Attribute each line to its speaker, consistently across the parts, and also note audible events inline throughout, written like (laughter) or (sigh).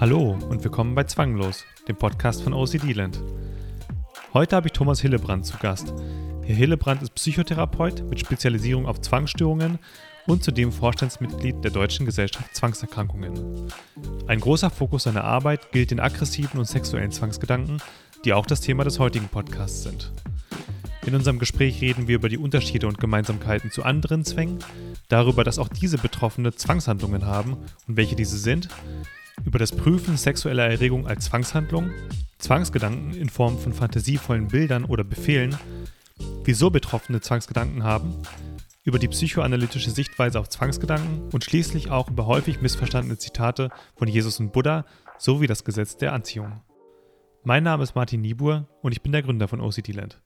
Speaker 1: Hallo und willkommen bei Zwanglos, dem Podcast von OCD Land. Heute habe ich Thomas Hillebrand zu Gast. Herr Hillebrand ist Psychotherapeut mit Spezialisierung auf Zwangsstörungen und zudem Vorstandsmitglied der Deutschen Gesellschaft Zwangserkrankungen. Ein großer Fokus seiner Arbeit gilt den aggressiven und sexuellen Zwangsgedanken, die auch das Thema des heutigen Podcasts sind. In unserem Gespräch reden wir über die Unterschiede und Gemeinsamkeiten zu anderen Zwängen, darüber, dass auch diese Betroffene Zwangshandlungen haben und welche diese sind, über das Prüfen sexueller Erregung als Zwangshandlung, Zwangsgedanken in Form von fantasievollen Bildern oder Befehlen, wieso Betroffene Zwangsgedanken haben, über die psychoanalytische Sichtweise auf Zwangsgedanken und schließlich auch über häufig missverstandene Zitate von Jesus und Buddha sowie das Gesetz der Anziehung. Mein Name ist Martin Niebuhr und ich bin der Gründer von OCD Land.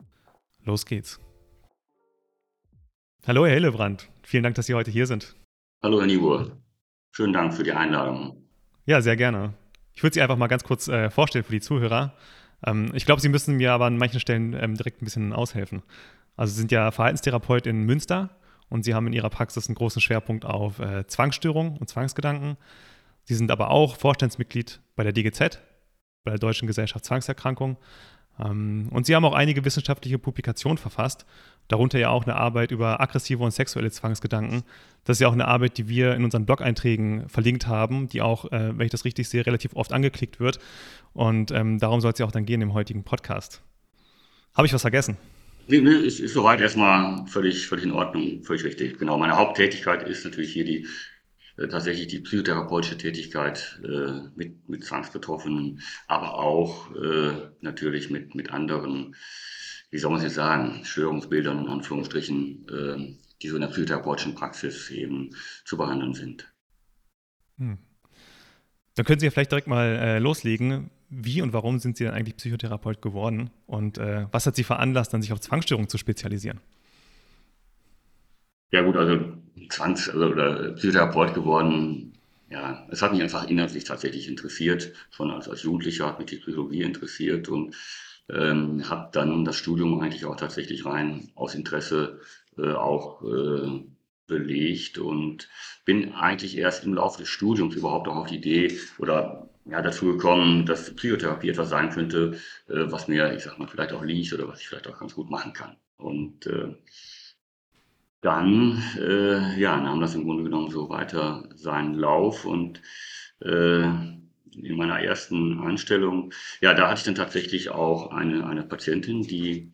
Speaker 1: Los geht's. Hallo, Herr Hillebrand. Vielen Dank, dass Sie heute hier sind.
Speaker 2: Hallo, Herr Niebuhr. Schönen Dank für die Einladung.
Speaker 1: Ja, sehr gerne. Ich würde Sie einfach mal ganz kurz äh, vorstellen für die Zuhörer. Ähm, ich glaube, Sie müssen mir aber an manchen Stellen ähm, direkt ein bisschen aushelfen. Also Sie sind ja Verhaltenstherapeut in Münster und Sie haben in Ihrer Praxis einen großen Schwerpunkt auf äh, Zwangsstörungen und Zwangsgedanken. Sie sind aber auch Vorstandsmitglied bei der DGZ, bei der Deutschen Gesellschaft Zwangserkrankung. Ähm, und Sie haben auch einige wissenschaftliche Publikationen verfasst, darunter ja auch eine Arbeit über aggressive und sexuelle Zwangsgedanken. Das ist ja auch eine Arbeit, die wir in unseren Blog-Einträgen verlinkt haben, die auch, äh, wenn ich das richtig sehe, relativ oft angeklickt wird. Und ähm, darum soll es ja auch dann gehen im heutigen Podcast. Habe ich was vergessen?
Speaker 2: Nee, nee, ist, ist soweit erstmal völlig, völlig in Ordnung, völlig richtig. Genau, meine Haupttätigkeit ist natürlich hier die tatsächlich die psychotherapeutische Tätigkeit äh, mit, mit Zwangsbetroffenen, aber auch äh, natürlich mit, mit anderen, wie soll man es sagen, Störungsbildern in Anführungsstrichen, äh, die so in der psychotherapeutischen Praxis eben zu behandeln sind.
Speaker 1: Hm. Dann können Sie ja vielleicht direkt mal äh, loslegen. Wie und warum sind Sie dann eigentlich Psychotherapeut geworden? Und äh, was hat Sie veranlasst, dann sich auf Zwangsstörungen zu spezialisieren?
Speaker 2: Ja gut, also Zwangs- also, oder Psychotherapeut geworden. Ja, es hat mich einfach inhaltlich tatsächlich interessiert. Schon als, als Jugendlicher hat mich die Psychologie interessiert und ähm, habe dann das Studium eigentlich auch tatsächlich rein aus Interesse äh, auch äh, belegt und bin eigentlich erst im Laufe des Studiums überhaupt auch auf die Idee oder ja, dazu gekommen, dass Psychotherapie etwas sein könnte, äh, was mir, ich sag mal, vielleicht auch liegt oder was ich vielleicht auch ganz gut machen kann. Und äh, dann äh, ja, nahm das im Grunde genommen so weiter seinen Lauf und äh, in meiner ersten Anstellung, ja, da hatte ich dann tatsächlich auch eine, eine Patientin, die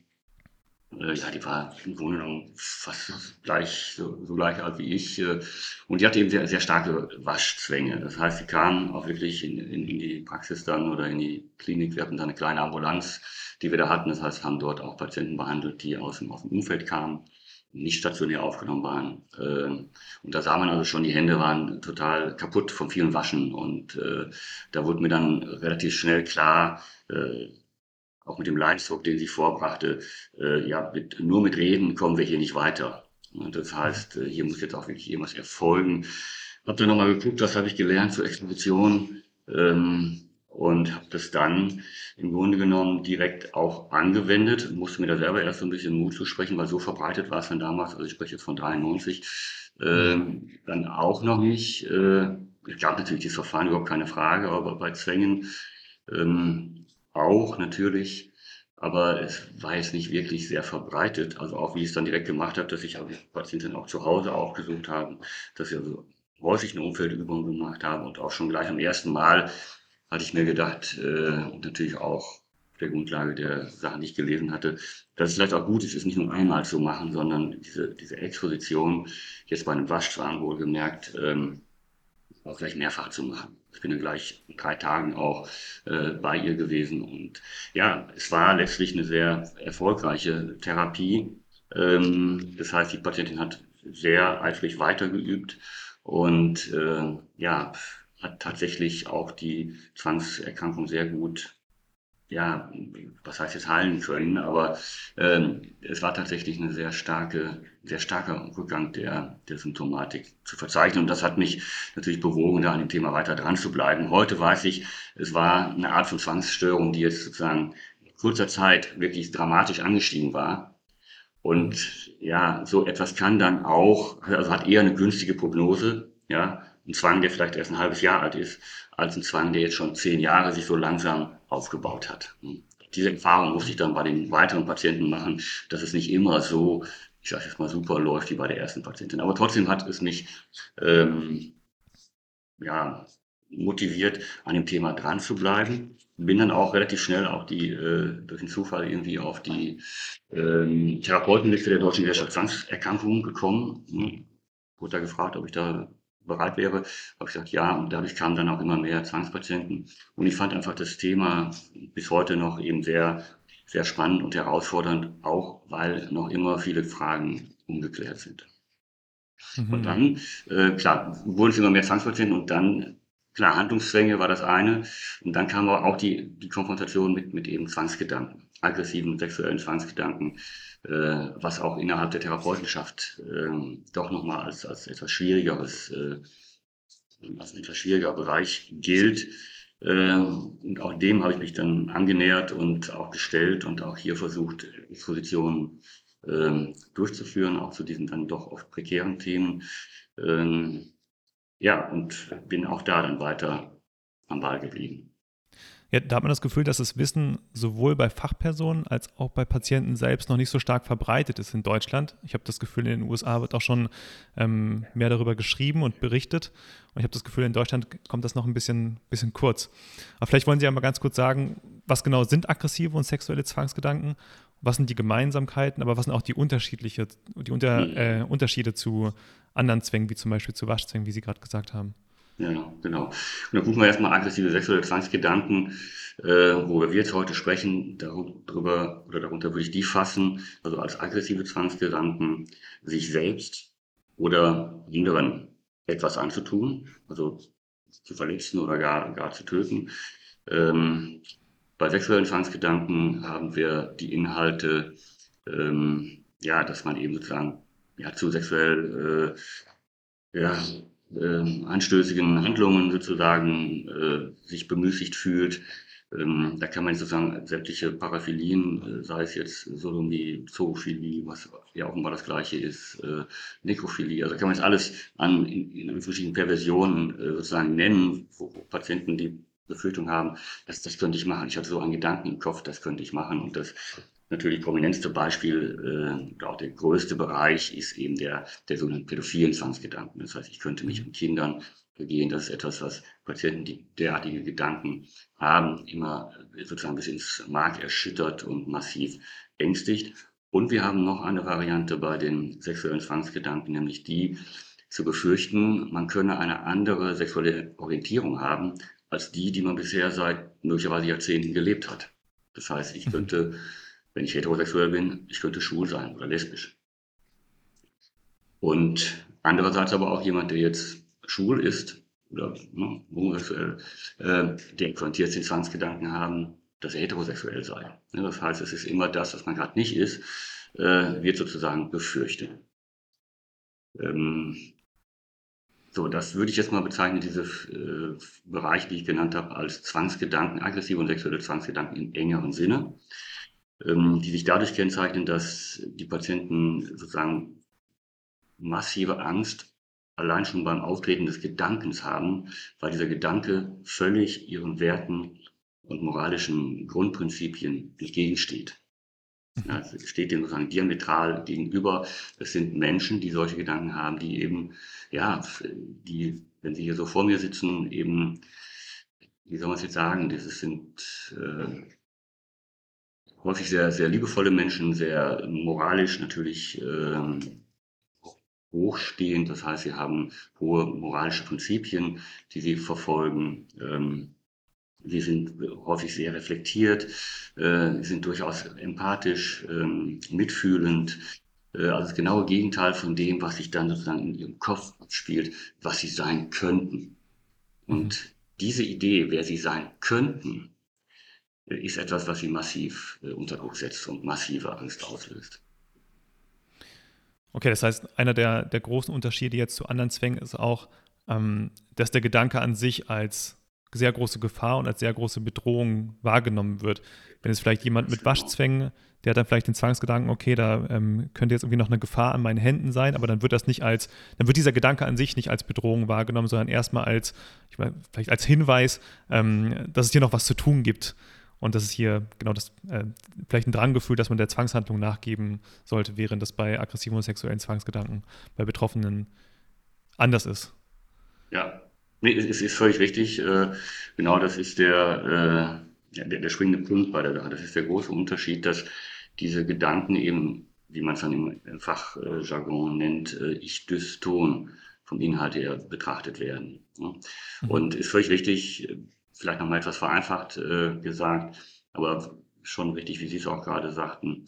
Speaker 2: äh, ja, die war im Grunde genommen fast gleich, so, so gleich alt wie ich. Äh, und die hatte eben sehr, sehr starke Waschzwänge. Das heißt, sie kam auch wirklich in, in, in die Praxis dann oder in die Klinik. Wir hatten da eine kleine Ambulanz, die wir da hatten. Das heißt, haben dort auch Patienten behandelt, die aus dem, aus dem Umfeld kamen nicht stationär aufgenommen waren. Ähm, und da sah man also schon, die Hände waren total kaputt vom vielen Waschen. Und äh, da wurde mir dann relativ schnell klar, äh, auch mit dem Leidensdruck, den sie vorbrachte, äh, ja, mit, nur mit Reden kommen wir hier nicht weiter. Und das heißt, äh, hier muss jetzt auch wirklich irgendwas erfolgen. Hab dann nochmal geguckt, was habe ich gelernt zur Exposition. Ähm, und habe das dann im Grunde genommen direkt auch angewendet, musste mir da selber erst so ein bisschen Mut zu sprechen, weil so verbreitet war es dann damals, also ich spreche jetzt von 93, äh, dann auch noch nicht. Äh, es gab natürlich dieses Verfahren, überhaupt keine Frage, aber bei Zwängen ähm, auch natürlich. Aber es war jetzt nicht wirklich sehr verbreitet. Also auch wie ich es dann direkt gemacht habe, dass ich Patienten auch zu Hause aufgesucht habe, dass ich also häufig eine Umfeldübung gemacht habe und auch schon gleich am ersten Mal hatte ich mir gedacht, äh, und natürlich auch auf der Grundlage der Sachen, die ich gelesen hatte, dass es vielleicht auch gut ist, es nicht nur einmal zu machen, sondern diese, diese Exposition, jetzt bei einem Waschschwan wohlgemerkt, ähm, auch gleich mehrfach zu machen. Ich bin dann gleich in drei Tagen auch äh, bei ihr gewesen und ja, es war letztlich eine sehr erfolgreiche Therapie. Ähm, das heißt, die Patientin hat sehr eifrig weitergeübt und äh, ja, hat tatsächlich auch die Zwangserkrankung sehr gut, ja, was heißt jetzt heilen können, aber ähm, es war tatsächlich eine sehr starke, sehr starker Rückgang der, der Symptomatik zu verzeichnen. Und das hat mich natürlich bewogen, da an dem Thema weiter dran zu bleiben. Heute weiß ich, es war eine Art von Zwangsstörung, die jetzt sozusagen kurzer Zeit wirklich dramatisch angestiegen war. Und ja, so etwas kann dann auch, also hat eher eine günstige Prognose, ja, ein Zwang, der vielleicht erst ein halbes Jahr alt ist, als ein Zwang, der jetzt schon zehn Jahre sich so langsam aufgebaut hat. Diese Erfahrung musste ich dann bei den weiteren Patienten machen, dass es nicht immer so, ich sage jetzt mal, super läuft wie bei der ersten Patientin. Aber trotzdem hat es mich ähm, ja, motiviert, an dem Thema dran zu bleiben. Bin dann auch relativ schnell auch die, äh, durch den Zufall irgendwie auf die ähm, Therapeutenliste der Deutschen Gesellschaft Zwangserkrankungen gekommen. Hm. Wurde da gefragt, ob ich da bereit wäre, habe ich gesagt, ja, und dadurch kamen dann auch immer mehr Zwangspatienten. Und ich fand einfach das Thema bis heute noch eben sehr, sehr spannend und herausfordernd, auch weil noch immer viele Fragen ungeklärt sind. Mhm. Und dann, äh, klar, wurden es immer mehr Zwangspatienten und dann, klar, Handlungszwänge war das eine. Und dann kam aber auch die, die Konfrontation mit, mit eben Zwangsgedanken, aggressiven sexuellen Zwangsgedanken, äh, was auch innerhalb der Therapeutenschaft äh, doch nochmal als, als etwas schwierigeres, äh, als ein etwas schwieriger Bereich gilt. Äh, und auch dem habe ich mich dann angenähert und auch gestellt und auch hier versucht, Expositionen äh, durchzuführen, auch zu diesen dann doch oft prekären Themen. Ähm, ja, und bin auch da dann weiter am Ball geblieben.
Speaker 1: Ja, da hat man das Gefühl, dass das Wissen sowohl bei Fachpersonen als auch bei Patienten selbst noch nicht so stark verbreitet ist in Deutschland. Ich habe das Gefühl, in den USA wird auch schon ähm, mehr darüber geschrieben und berichtet. Und ich habe das Gefühl, in Deutschland kommt das noch ein bisschen, bisschen kurz. Aber vielleicht wollen Sie ja mal ganz kurz sagen, was genau sind aggressive und sexuelle Zwangsgedanken? Was sind die Gemeinsamkeiten, aber was sind auch die unterschiedliche, die Unter, mhm. äh, Unterschiede zu anderen Zwängen, wie zum Beispiel zu Waschzwängen, wie Sie gerade gesagt haben?
Speaker 2: Ja, genau. Und dann gucken wir erstmal aggressive sexuelle Zwangsgedanken, äh, worüber wir jetzt heute sprechen, darüber oder darunter würde ich die fassen, also als aggressive Zwangsgedanken, sich selbst oder anderen etwas anzutun, also zu verletzen oder gar, gar zu töten. Ähm, bei sexuellen Zwangsgedanken haben wir die Inhalte, ähm, ja, dass man eben sozusagen ja, zu sexuell äh, ja, äh, anstößigen Handlungen sozusagen äh, sich bemüßigt fühlt. Ähm, da kann man sozusagen sämtliche Paraphilien, äh, sei es jetzt Sodomie, Zoophilie, was ja offenbar das gleiche ist, äh, Nekrophilie, also kann man jetzt alles an, in, in verschiedenen Perversionen äh, sozusagen nennen, wo Patienten die Befürchtung haben, dass das könnte ich machen. Ich hatte so einen Gedanken im Kopf, das könnte ich machen und das natürlich prominenteste Beispiel, äh, auch der größte Bereich ist eben der, der sogenannten pädophilen Zwangsgedanken. Das heißt, ich könnte mich mit Kindern begehen. Das ist etwas, was Patienten, die derartige Gedanken haben, immer sozusagen bis ins Mark erschüttert und massiv ängstigt. Und wir haben noch eine Variante bei den sexuellen Zwangsgedanken, nämlich die zu befürchten, man könne eine andere sexuelle Orientierung haben als die, die man bisher seit möglicherweise Jahrzehnten gelebt hat. Das heißt, ich mhm. könnte wenn ich heterosexuell bin, ich könnte schwul sein oder lesbisch. Und andererseits aber auch jemand, der jetzt schwul ist oder ne, homosexuell, äh, der könnte jetzt den Zwangsgedanken haben, dass er heterosexuell sei. Ja, das heißt, es ist immer das, was man gerade nicht ist, äh, wird sozusagen befürchtet. Ähm, so, das würde ich jetzt mal bezeichnen, diese äh, Bereiche, die ich genannt habe, als Zwangsgedanken, aggressive und sexuelle Zwangsgedanken im engeren Sinne. Ähm, die sich dadurch kennzeichnen, dass die Patienten sozusagen massive Angst allein schon beim Auftreten des Gedankens haben, weil dieser Gedanke völlig ihren Werten und moralischen Grundprinzipien entgegensteht. Mhm. Ja, es steht dem sozusagen diametral gegenüber. Es sind Menschen, die solche Gedanken haben, die eben, ja, die, wenn sie hier so vor mir sitzen, eben, wie soll man es jetzt sagen, das sind äh, häufig sehr, sehr liebevolle Menschen, sehr moralisch natürlich ähm, hochstehend. Das heißt, sie haben hohe moralische Prinzipien, die sie verfolgen. Ähm, sie sind häufig sehr reflektiert, äh, sind durchaus empathisch, ähm, mitfühlend. Äh, also das genaue Gegenteil von dem, was sich dann sozusagen in ihrem Kopf abspielt, was sie sein könnten. Und mhm. diese Idee, wer sie sein könnten, ist etwas, was sie massiv äh, unter Druck setzt und massive Angst auslöst.
Speaker 1: Okay, das heißt, einer der, der großen Unterschiede jetzt zu anderen Zwängen ist auch, ähm, dass der Gedanke an sich als sehr große Gefahr und als sehr große Bedrohung wahrgenommen wird. wenn jetzt vielleicht jemand mit Waschzwängen, der hat dann vielleicht den Zwangsgedanken, okay, da ähm, könnte jetzt irgendwie noch eine Gefahr an meinen Händen sein, aber dann wird das nicht als, dann wird dieser Gedanke an sich nicht als Bedrohung wahrgenommen, sondern erstmal als, ich meine, vielleicht als Hinweis, ähm, dass es hier noch was zu tun gibt. Und das ist hier genau das, äh, vielleicht ein Dranggefühl, dass man der Zwangshandlung nachgeben sollte, während das bei aggressiven und sexuellen Zwangsgedanken bei Betroffenen anders ist.
Speaker 2: Ja, nee, es ist völlig richtig. Äh, genau das ist der, äh, der, der springende Punkt bei der Sache. Das ist der große Unterschied, dass diese Gedanken eben, wie man es dann im Fachjargon nennt, äh, ich-dyston vom Inhalt her betrachtet werden. Mhm. Und ist völlig richtig, vielleicht nochmal etwas vereinfacht äh, gesagt, aber schon richtig, wie Sie es auch gerade sagten,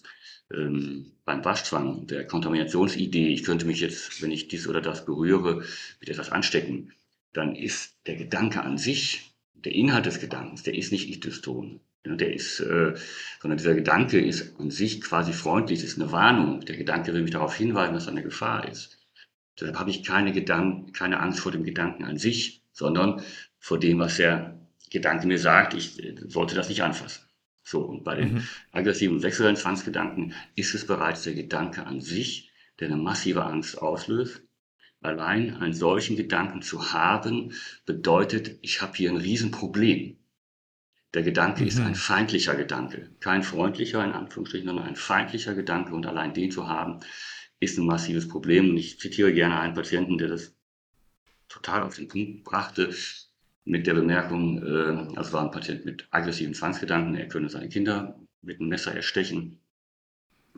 Speaker 2: ähm, beim Waschzwang, der Kontaminationsidee, ich könnte mich jetzt, wenn ich dies oder das berühre, mit etwas anstecken, dann ist der Gedanke an sich, der Inhalt des Gedankens, der ist nicht ich-dyston. Der ist, äh, sondern dieser Gedanke ist an sich quasi freundlich, ist eine Warnung. Der Gedanke will mich darauf hinweisen, dass eine Gefahr ist. Deshalb habe ich keine, Gedanken, keine Angst vor dem Gedanken an sich, sondern vor dem, was der Gedanke mir sagt, ich äh, sollte das nicht anfassen. So, und bei den mhm. aggressiven sexuellen Zwangsgedanken ist es bereits der Gedanke an sich, der eine massive Angst auslöst. Allein einen solchen Gedanken zu haben, bedeutet, ich habe hier ein Riesenproblem. Der Gedanke mhm. ist ein feindlicher Gedanke, kein freundlicher in Anführungsstrichen, sondern ein feindlicher Gedanke und allein den zu haben, ist ein massives Problem. Und ich zitiere gerne einen Patienten, der das total auf den Punkt brachte mit der Bemerkung, äh, also war ein Patient mit aggressiven Zwangsgedanken, er könne seine Kinder mit einem Messer erstechen.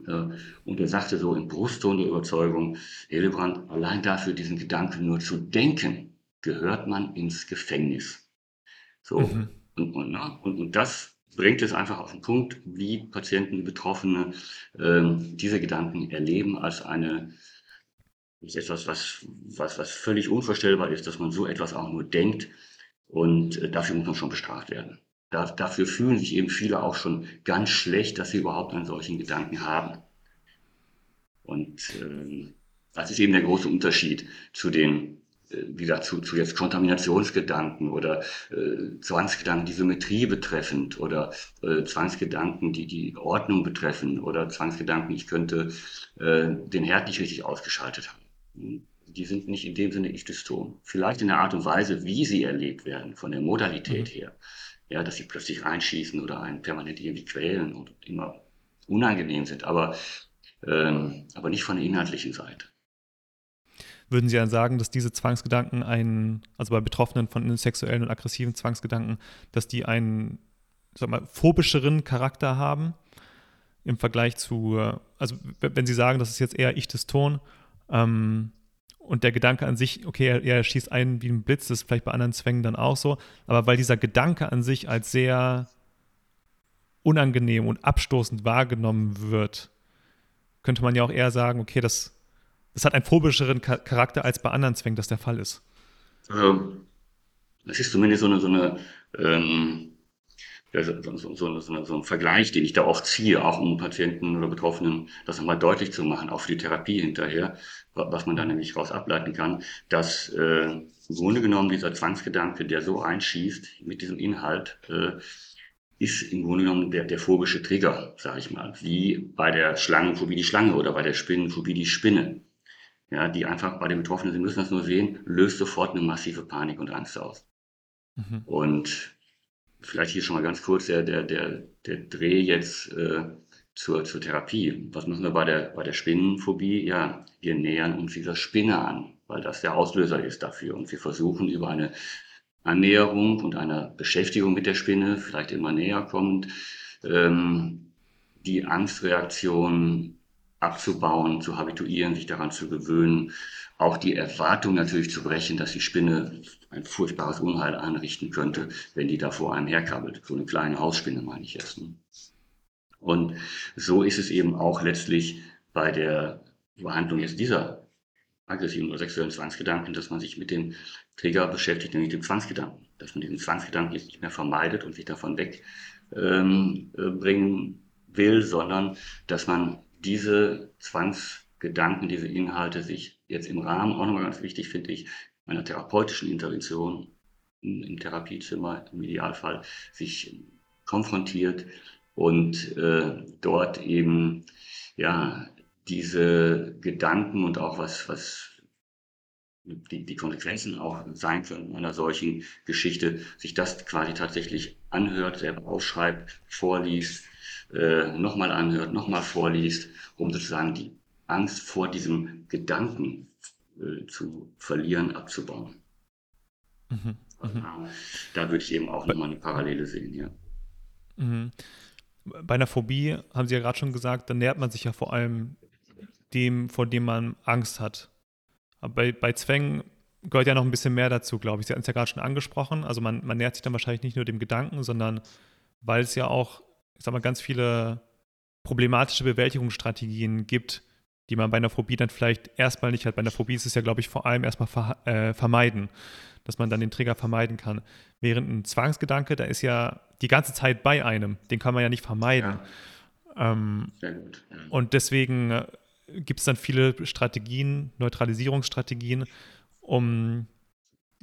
Speaker 2: Äh, und er sagte so in Brustton der Überzeugung, Hildebrand, allein dafür diesen Gedanken nur zu denken, gehört man ins Gefängnis. So, mhm. und, und, ne? und, und das bringt es einfach auf den Punkt, wie Patienten, Betroffene äh, diese Gedanken erleben als eine ist etwas, was, was, was völlig unvorstellbar ist, dass man so etwas auch nur denkt. Und äh, dafür muss man schon bestraft werden. Da, dafür fühlen sich eben viele auch schon ganz schlecht, dass sie überhaupt einen solchen Gedanken haben. Und äh, das ist eben der große Unterschied zu den, äh, wie gesagt, zu, zu jetzt Kontaminationsgedanken oder äh, Zwangsgedanken, die Symmetrie betreffend oder äh, Zwangsgedanken, die die Ordnung betreffen oder Zwangsgedanken, ich könnte äh, den Herd nicht richtig ausgeschaltet haben die sind nicht in dem Sinne ich-dyston. Vielleicht in der Art und Weise, wie sie erlebt werden, von der Modalität mhm. her. Ja, dass sie plötzlich reinschießen oder einen permanent irgendwie quälen und immer unangenehm sind, aber, ähm, aber nicht von der inhaltlichen Seite.
Speaker 1: Würden Sie dann sagen, dass diese Zwangsgedanken einen, also bei Betroffenen von sexuellen und aggressiven Zwangsgedanken, dass die einen, sag mal, phobischeren Charakter haben im Vergleich zu, äh, also wenn Sie sagen, das ist jetzt eher ich-dyston, ähm, und der Gedanke an sich, okay, er, er, schießt einen wie ein Blitz, das ist vielleicht bei anderen Zwängen dann auch so, aber weil dieser Gedanke an sich als sehr unangenehm und abstoßend wahrgenommen wird, könnte man ja auch eher sagen, okay, das, das hat einen phobischeren Charakter als bei anderen Zwängen, das der Fall ist.
Speaker 2: Ähm, das ist zumindest so eine, so eine ähm, ja, so, so, so, so, ein Vergleich, den ich da oft ziehe, auch um Patienten oder Betroffenen das nochmal deutlich zu machen, auch für die Therapie hinterher, was man da nämlich raus ableiten kann, dass äh, im Grunde genommen dieser Zwangsgedanke, der so einschießt mit diesem Inhalt, äh, ist im Grunde genommen der, der phobische Trigger, sage ich mal, wie bei der Schlangenphobie die Schlange oder bei der Spinnenphobie die Spinne. Ja, die einfach bei den Betroffenen, Sie müssen das nur sehen, löst sofort eine massive Panik und Angst aus. Mhm. Und vielleicht hier schon mal ganz kurz der, der, der, der Dreh jetzt äh, zur, zur Therapie. Was machen wir bei der, bei der Spinnenphobie? Ja, wir nähern uns dieser Spinne an, weil das der Auslöser ist dafür. Und wir versuchen über eine Annäherung und eine Beschäftigung mit der Spinne, vielleicht immer näher kommend, ähm, die Angstreaktion abzubauen, zu habituieren, sich daran zu gewöhnen, auch die Erwartung natürlich zu brechen, dass die Spinne ein furchtbares Unheil anrichten könnte, wenn die da vor einem herkabbelt. So eine kleine Hausspinne meine ich jetzt. Ne? Und so ist es eben auch letztlich bei der Behandlung jetzt dieser aggressiven oder sexuellen Zwangsgedanken, dass man sich mit dem Trigger beschäftigt, nämlich dem Zwangsgedanken. Dass man diesen Zwangsgedanken jetzt nicht mehr vermeidet und sich davon wegbringen ähm, äh, will, sondern dass man diese Zwangsgedanken, diese Inhalte sich jetzt im Rahmen, auch nochmal ganz wichtig finde ich, einer therapeutischen Intervention im Therapiezimmer im Idealfall sich konfrontiert und äh, dort eben ja diese Gedanken und auch was, was die, die Konsequenzen auch sein können einer solchen Geschichte, sich das quasi tatsächlich anhört, selber ausschreibt, vorliest, äh, nochmal anhört, nochmal vorliest, um sozusagen die Angst vor diesem Gedanken äh, zu verlieren, abzubauen. Mhm, mh. Da würde ich eben auch nochmal eine Parallele sehen, ja.
Speaker 1: Mhm. Bei einer Phobie, haben Sie ja gerade schon gesagt, dann nähert man sich ja vor allem dem, vor dem man Angst hat. Aber bei, bei Zwängen gehört ja noch ein bisschen mehr dazu, glaube ich. Sie hatten es ja gerade schon angesprochen. Also man, man nähert sich dann wahrscheinlich nicht nur dem Gedanken, sondern weil es ja auch, ich sag mal, ganz viele problematische Bewältigungsstrategien gibt, die man bei einer Phobie dann vielleicht erstmal nicht hat. Bei einer Phobie ist es ja, glaube ich, vor allem erstmal ver äh, vermeiden, dass man dann den Trigger vermeiden kann. Während ein Zwangsgedanke, da ist ja die ganze Zeit bei einem, den kann man ja nicht vermeiden. Ja. Ähm, Sehr gut. Ja. Und deswegen äh, gibt es dann viele Strategien, Neutralisierungsstrategien, um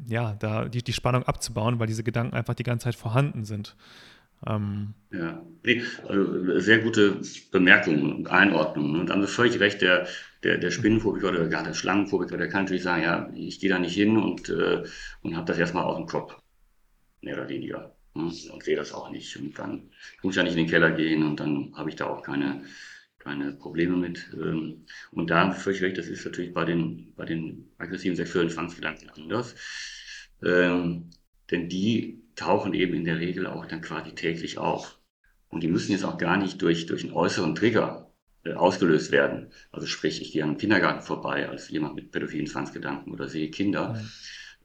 Speaker 1: ja, da die, die Spannung abzubauen, weil diese Gedanken einfach die ganze Zeit vorhanden sind.
Speaker 2: Ähm, ja, nee, also sehr gute Bemerkungen und Einordnungen. Und haben Sie völlig recht, der, der, der Spinnenphobiker oder gar der Schlangenphobiker, der kann natürlich sagen, ja, ich gehe da nicht hin und, äh, und habe das erstmal aus dem Kopf. Mehr oder weniger. Hm? Und sehe das auch nicht. Und dann muss ich ja nicht in den Keller gehen und dann habe ich da auch keine, keine Probleme mit. Ähm, und da völlig recht, das ist natürlich bei den, bei den aggressiven sexuellen Zwangsgedanken anders. Ähm, denn die tauchen eben in der Regel auch dann quasi täglich auf. Und die müssen jetzt auch gar nicht durch, durch einen äußeren Trigger äh, ausgelöst werden. Also sprich, ich gehe an einem Kindergarten vorbei als jemand mit pädophilen Zwangsgedanken oder sehe Kinder.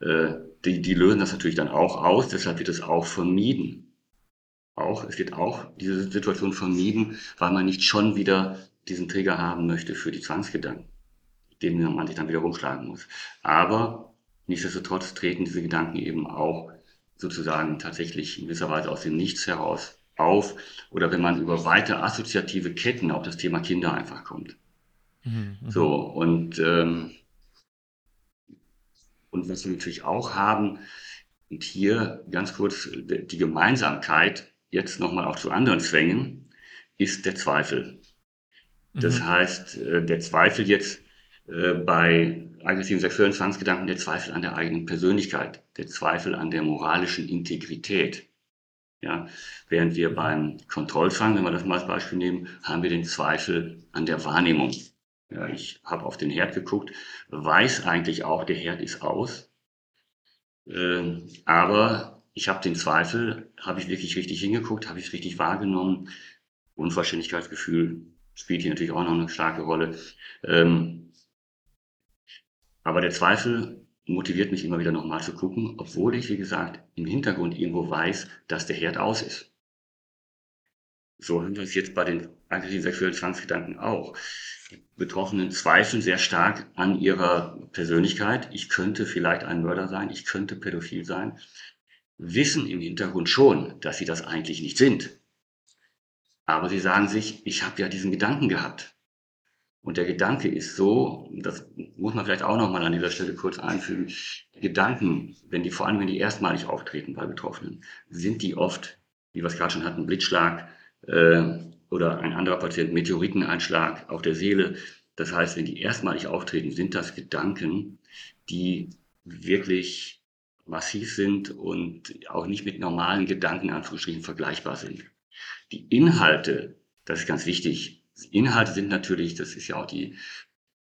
Speaker 2: Mhm. Äh, die, die lösen das natürlich dann auch aus, deshalb wird es auch vermieden auch, es wird auch diese Situation vermieden, weil man nicht schon wieder diesen Trigger haben möchte für die Zwangsgedanken, den man sich dann wieder rumschlagen muss. Aber nichtsdestotrotz treten diese Gedanken eben auch sozusagen tatsächlich in gewisser Weise aus dem Nichts heraus auf oder wenn man über weite assoziative Ketten auf das Thema Kinder einfach kommt. Mhm, mhm. so, und, ähm, und was wir natürlich auch haben, und hier ganz kurz die Gemeinsamkeit jetzt nochmal auch zu anderen Zwängen, ist der Zweifel. Das mhm. heißt, äh, der Zweifel jetzt äh, bei aggressiven sexuellen Zwangsgedanken, der Zweifel an der eigenen Persönlichkeit, der Zweifel an der moralischen Integrität. Ja, während wir beim Kontrollzwang, wenn wir das mal als Beispiel nehmen, haben wir den Zweifel an der Wahrnehmung. Ja, ich habe auf den Herd geguckt, weiß eigentlich auch, der Herd ist aus, äh, aber ich habe den Zweifel, habe ich wirklich richtig hingeguckt, habe ich es richtig wahrgenommen. Unvollständigkeitsgefühl spielt hier natürlich auch noch eine starke Rolle. Ähm, aber der Zweifel motiviert mich immer wieder nochmal zu gucken, obwohl ich, wie gesagt, im Hintergrund irgendwo weiß, dass der Herd aus ist. So haben wir es jetzt bei den aggressiven sexuellen Zwangsgedanken auch. Die Betroffenen zweifeln sehr stark an ihrer Persönlichkeit. Ich könnte vielleicht ein Mörder sein, ich könnte pädophil sein wissen im Hintergrund schon, dass sie das eigentlich nicht sind. Aber sie sagen sich, ich habe ja diesen Gedanken gehabt. Und der Gedanke ist so, das muss man vielleicht auch nochmal an dieser Stelle kurz einfügen, Gedanken, wenn die vor allem, wenn die erstmalig auftreten bei Betroffenen, sind die oft, wie wir es gerade schon hatten, Blitzschlag äh, oder ein anderer Patient, Meteoriteneinschlag auf der Seele. Das heißt, wenn die erstmalig auftreten, sind das Gedanken, die wirklich massiv sind und auch nicht mit normalen Gedanken Anführungsstrichen vergleichbar sind. Die Inhalte, das ist ganz wichtig. Inhalte sind natürlich, das ist ja auch die,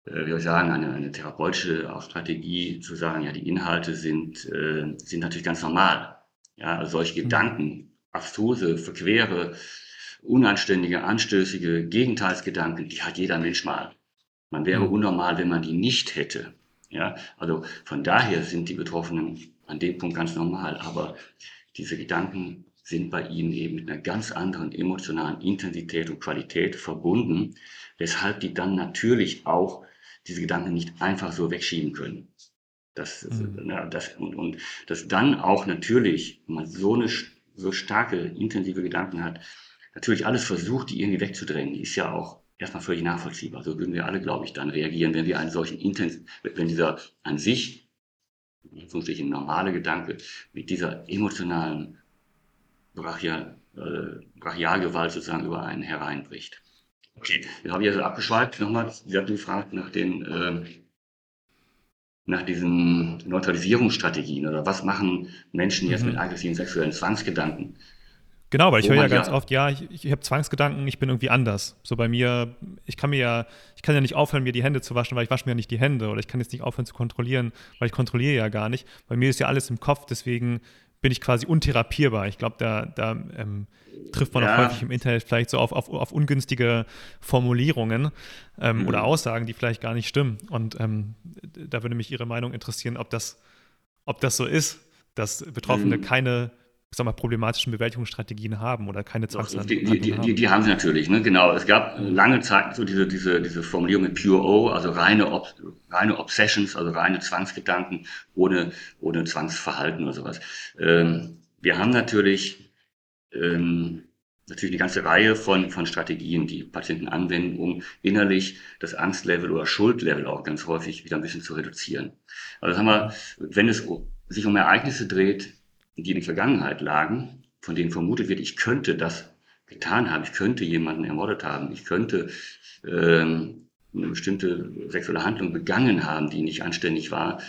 Speaker 2: äh, wie soll ich sagen, eine, eine therapeutische auch Strategie zu sagen, ja, die Inhalte sind, äh, sind natürlich ganz normal. Ja, also solche mhm. Gedanken, abstruse, verquere, unanständige, anstößige Gegenteilsgedanken, die hat jeder Mensch mal. Man wäre mhm. unnormal, wenn man die nicht hätte. Ja, also von daher sind die Betroffenen an dem Punkt ganz normal, aber diese Gedanken sind bei ihnen eben mit einer ganz anderen emotionalen Intensität und Qualität verbunden, weshalb die dann natürlich auch diese Gedanken nicht einfach so wegschieben können. Das, mhm. ja, das, und, und das dann auch natürlich, wenn man so eine so starke, intensive Gedanken hat, natürlich alles versucht, die irgendwie wegzudrängen, ist ja auch erstmal völlig nachvollziehbar. So würden wir alle, glaube ich, dann reagieren, wenn wir einen solchen Intens, wenn dieser an sich in normale Gedanke mit dieser emotionalen, brachial, äh, Brachialgewalt sozusagen über einen hereinbricht. Okay, jetzt habe ich also abgeschweift. Nochmal, Sie hatten gefragt nach den äh, nach diesen Neutralisierungsstrategien oder was machen Menschen jetzt mhm. mit aggressiven sexuellen Zwangsgedanken?
Speaker 1: Genau, weil ich höre ja ganz oft, ja, ich, ich habe Zwangsgedanken, ich bin irgendwie anders. So bei mir, ich kann mir ja, ich kann ja nicht aufhören, mir die Hände zu waschen, weil ich wasche mir ja nicht die Hände oder ich kann jetzt nicht aufhören zu kontrollieren, weil ich kontrolliere ja gar nicht. Bei mir ist ja alles im Kopf, deswegen bin ich quasi untherapierbar. Ich glaube, da, da ähm, trifft man ja. auch häufig im Internet vielleicht so auf, auf, auf ungünstige Formulierungen ähm, mhm. oder Aussagen, die vielleicht gar nicht stimmen. Und ähm, da würde mich Ihre Meinung interessieren, ob das, ob das so ist, dass Betroffene mhm. keine sag mal, problematischen Bewältigungsstrategien haben oder keine
Speaker 2: Zwangshandlungen die, die, die, haben. Die, haben sie natürlich, ne? genau. Es gab lange Zeit so diese, diese, diese Formulierung mit Pure O, also reine, Ob, reine Obsessions, also reine Zwangsgedanken ohne, ohne Zwangsverhalten oder sowas. Ähm, wir haben natürlich, ähm, natürlich eine ganze Reihe von, von Strategien, die Patienten anwenden, um innerlich das Angstlevel oder Schuldlevel auch ganz häufig wieder ein bisschen zu reduzieren. Also haben wir, wenn es sich um Ereignisse dreht, die in der Vergangenheit lagen, von denen vermutet wird, ich könnte das getan haben, ich könnte jemanden ermordet haben, ich könnte ähm, eine bestimmte sexuelle Handlung begangen haben, die nicht anständig war,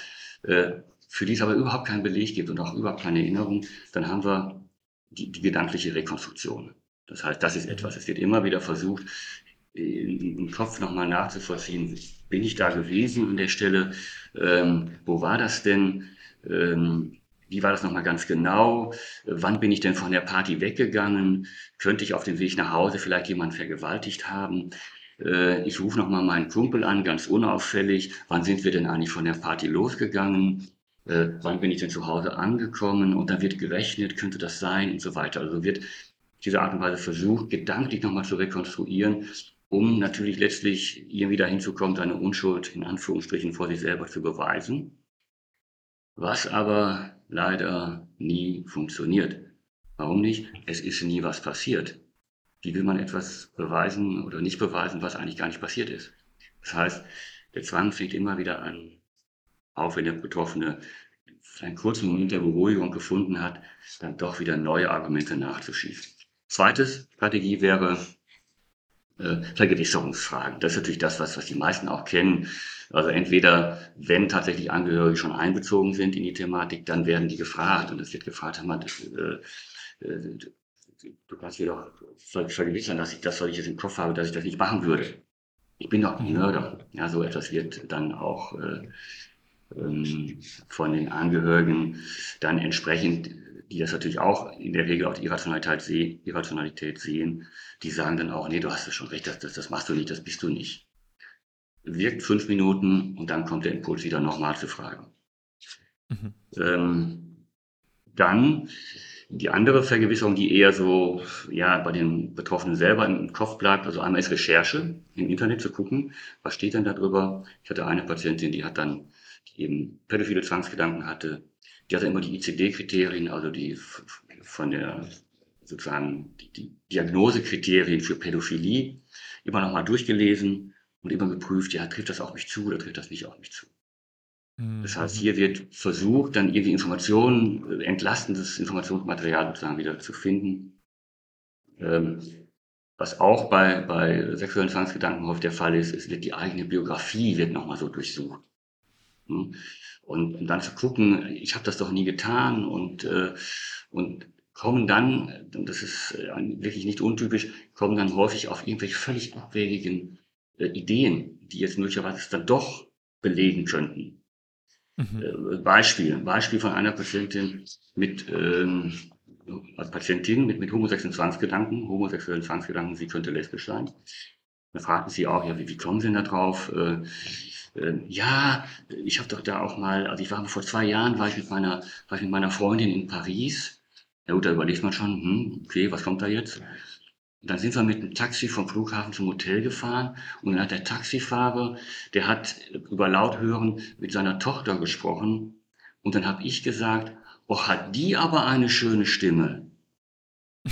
Speaker 2: äh, für die es aber überhaupt keinen Beleg gibt und auch überhaupt keine Erinnerung, dann haben wir die, die gedankliche Rekonstruktion. Das heißt, das ist etwas. Es wird immer wieder versucht, im Kopf nochmal nachzuvollziehen, bin ich da gewesen an der Stelle, ähm, wo war das denn, ähm, wie war das nochmal ganz genau? Wann bin ich denn von der Party weggegangen? Könnte ich auf dem Weg nach Hause vielleicht jemanden vergewaltigt haben? Äh, ich rufe nochmal meinen Kumpel an, ganz unauffällig. Wann sind wir denn eigentlich von der Party losgegangen? Äh, wann bin ich denn zu Hause angekommen? Und dann wird gerechnet, könnte das sein und so weiter. Also wird diese Art und Weise versucht, gedanklich nochmal zu rekonstruieren, um natürlich letztlich irgendwie dahin zu kommen, seine Unschuld in Anführungsstrichen vor sich selber zu beweisen. Was aber leider nie funktioniert. Warum nicht? Es ist nie was passiert. Wie will man etwas beweisen oder nicht beweisen, was eigentlich gar nicht passiert ist? Das heißt, der Zwang fängt immer wieder an, auch wenn der Betroffene einen kurzen Moment der Beruhigung gefunden hat, dann doch wieder neue Argumente nachzuschießen. Zweites Strategie wäre äh, Vergewisserungsfragen. Das ist natürlich das, was, was die meisten auch kennen. Also entweder, wenn tatsächlich Angehörige schon einbezogen sind in die Thematik, dann werden die gefragt und es wird gefragt, man, äh, äh, du kannst dir doch vergewissern, dass ich das, was ich jetzt im Kopf habe, dass ich das nicht machen würde. Ich bin doch ein mhm. Mörder. Ja, so etwas wird dann auch äh, ähm, von den Angehörigen dann entsprechend, die das natürlich auch in der Regel auch die Irrationalität, seh, Irrationalität sehen, die sagen dann auch, nee, du hast es schon recht, das, das, das machst du nicht, das bist du nicht wirkt fünf Minuten und dann kommt der Impuls wieder nochmal zu fragen. Mhm. Ähm, dann die andere Vergewisserung, die eher so ja bei den Betroffenen selber im Kopf bleibt, also einmal ist Recherche im Internet zu gucken, was steht denn da drüber. Ich hatte eine Patientin, die hat dann die eben pädophile Zwangsgedanken hatte, die hatte immer die ICD-Kriterien, also die von der sozusagen die, die Diagnosekriterien für Pädophilie immer nochmal durchgelesen und immer geprüft, ja, trifft das auf mich zu oder trifft das nicht auf mich zu. Mhm. Das heißt, hier wird versucht, dann irgendwie Informationen, äh, entlastendes Informationsmaterial sozusagen wieder zu finden. Ähm, was auch bei, bei sexuellen Zwangsgedanken häufig der Fall ist, es wird die eigene Biografie wird nochmal so durchsucht. Hm? Und, und dann zu gucken, ich habe das doch nie getan und, äh, und kommen dann, das ist äh, wirklich nicht untypisch, kommen dann häufig auf irgendwelche völlig abwegigen äh, Ideen, die jetzt möglicherweise dann doch belegen könnten. Mhm. Äh, Beispiel, Beispiel von einer Patientin mit, ähm, als Patientin mit, mit homosexuellen Zwangsgedanken, homosexuellen Zwangsgedanken, sie könnte lesbisch sein. Da fragten sie auch, ja, wie, wie kommen Sie denn da drauf? Äh, äh, ja, ich habe doch da auch mal, also ich war vor zwei Jahren, war ich mit meiner, war ich mit meiner Freundin in Paris. Ja gut, da überlegt man schon, hm, okay, was kommt da jetzt? Dann sind wir mit dem Taxi vom Flughafen zum Hotel gefahren und dann hat der Taxifahrer, der hat über Lauthören mit seiner Tochter gesprochen und dann habe ich gesagt, oh, hat die aber eine schöne Stimme. (laughs)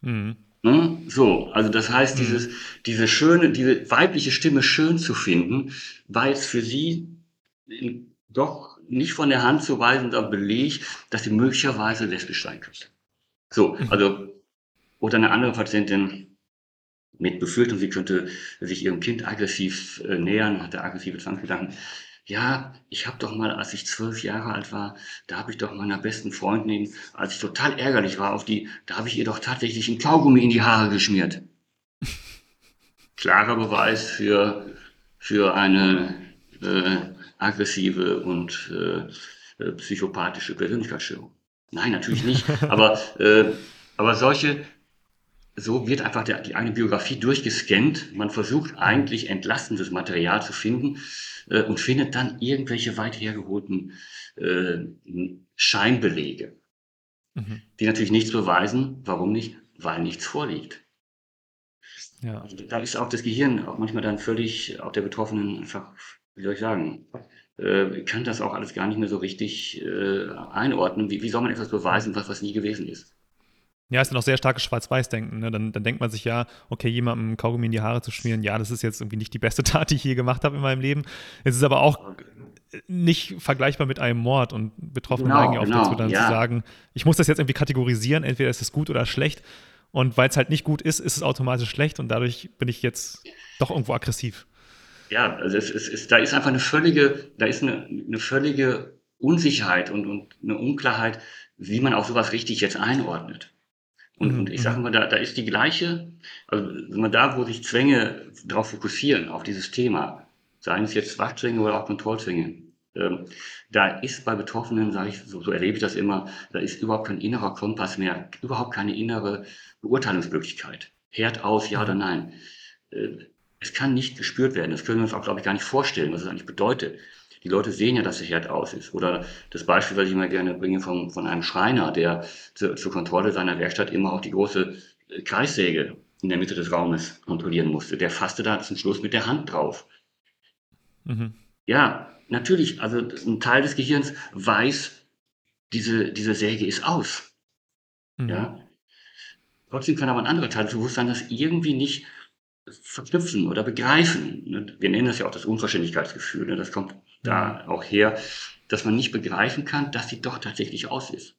Speaker 2: Mhm. Ne? So, also das heißt, mhm. dieses, diese schöne, diese weibliche Stimme schön zu finden, war jetzt für sie doch nicht von der Hand zu weisender Beleg, dass sie möglicherweise lesbisch sein könnte. So, (laughs) also Oder eine andere Patientin mit Befürchtung, sie könnte sich ihrem Kind aggressiv äh, nähern, hatte aggressive Zwangsgedanken. Ja, ich habe doch mal, als ich zwölf Jahre alt war, da habe ich doch meiner besten Freundin, als ich total ärgerlich war auf die, da habe ich ihr doch tatsächlich ein Kaugummi in die Haare geschmiert. (laughs) Klarer Beweis für, für eine äh, aggressive und äh psychopathische Persönlichkeitsstörung. Nein, natürlich nicht. (laughs) aber, äh, aber solche, so wird einfach der, die eine Biografie durchgescannt. Man versucht eigentlich entlastendes Material zu finden äh, und findet dann irgendwelche weit hergeholten äh, Scheinbelege, mhm. die natürlich nichts beweisen. Warum nicht? Weil nichts vorliegt. Ja. Also da ist auch das Gehirn auch manchmal dann völlig, auch der Betroffenen einfach, wie soll ich sagen, äh, kann das auch alles gar nicht mehr so richtig äh, einordnen. Wie, wie soll man etwas beweisen, was, was nie gewesen ist?
Speaker 1: Ja, ist dann auch sehr starkes Schwarz-Weiß-Denken. Ne? Dann, dann denkt man sich ja, okay, jemandem Kaugummi in die Haare zu schmieren, ja, das ist jetzt irgendwie nicht die beste (laughs) Tat, die ich je gemacht habe in meinem Leben. Es ist aber auch nicht vergleichbar mit einem Mord und Betroffene genau, neigen ja oft genau, dazu, dann ja. zu sagen, ich muss das jetzt irgendwie kategorisieren, entweder ist es gut oder schlecht. Und weil es halt nicht gut ist, ist es automatisch schlecht und dadurch bin ich jetzt doch irgendwo aggressiv.
Speaker 2: Ja, also es, es, es, da ist einfach eine völlige, da ist eine, eine völlige Unsicherheit und, und eine Unklarheit, wie man auch sowas richtig jetzt einordnet. Und, mhm. und ich sage mhm. mal, da, da ist die gleiche, also wenn da, wo sich Zwänge darauf fokussieren, auf dieses Thema, seien es jetzt Wachzwänge oder auch Kontrollzwänge, ähm, da ist bei Betroffenen, sage ich, so, so erlebe ich das immer, da ist überhaupt kein innerer Kompass mehr, überhaupt keine innere Beurteilungsmöglichkeit. Herd aus, ja oder nein. Äh, es kann nicht gespürt werden. Das können wir uns auch, glaube ich, gar nicht vorstellen, was es eigentlich bedeutet. Die Leute sehen ja, dass der Herd aus ist. Oder das Beispiel, was ich immer gerne bringe, von, von einem Schreiner, der zu, zur Kontrolle seiner Werkstatt immer auch die große äh, Kreissäge in der Mitte des Raumes kontrollieren musste. Der fasste da zum Schluss mit der Hand drauf. Mhm. Ja, natürlich, also ein Teil des Gehirns weiß, diese, diese Säge ist aus. Mhm. Ja. Trotzdem kann aber ein anderer Teil des Bewusstseins das irgendwie nicht verknüpfen oder begreifen. Wir nennen das ja auch das Unverständlichkeitsgefühl. Ne? Das kommt da auch her, dass man nicht begreifen kann, dass sie doch tatsächlich aus ist.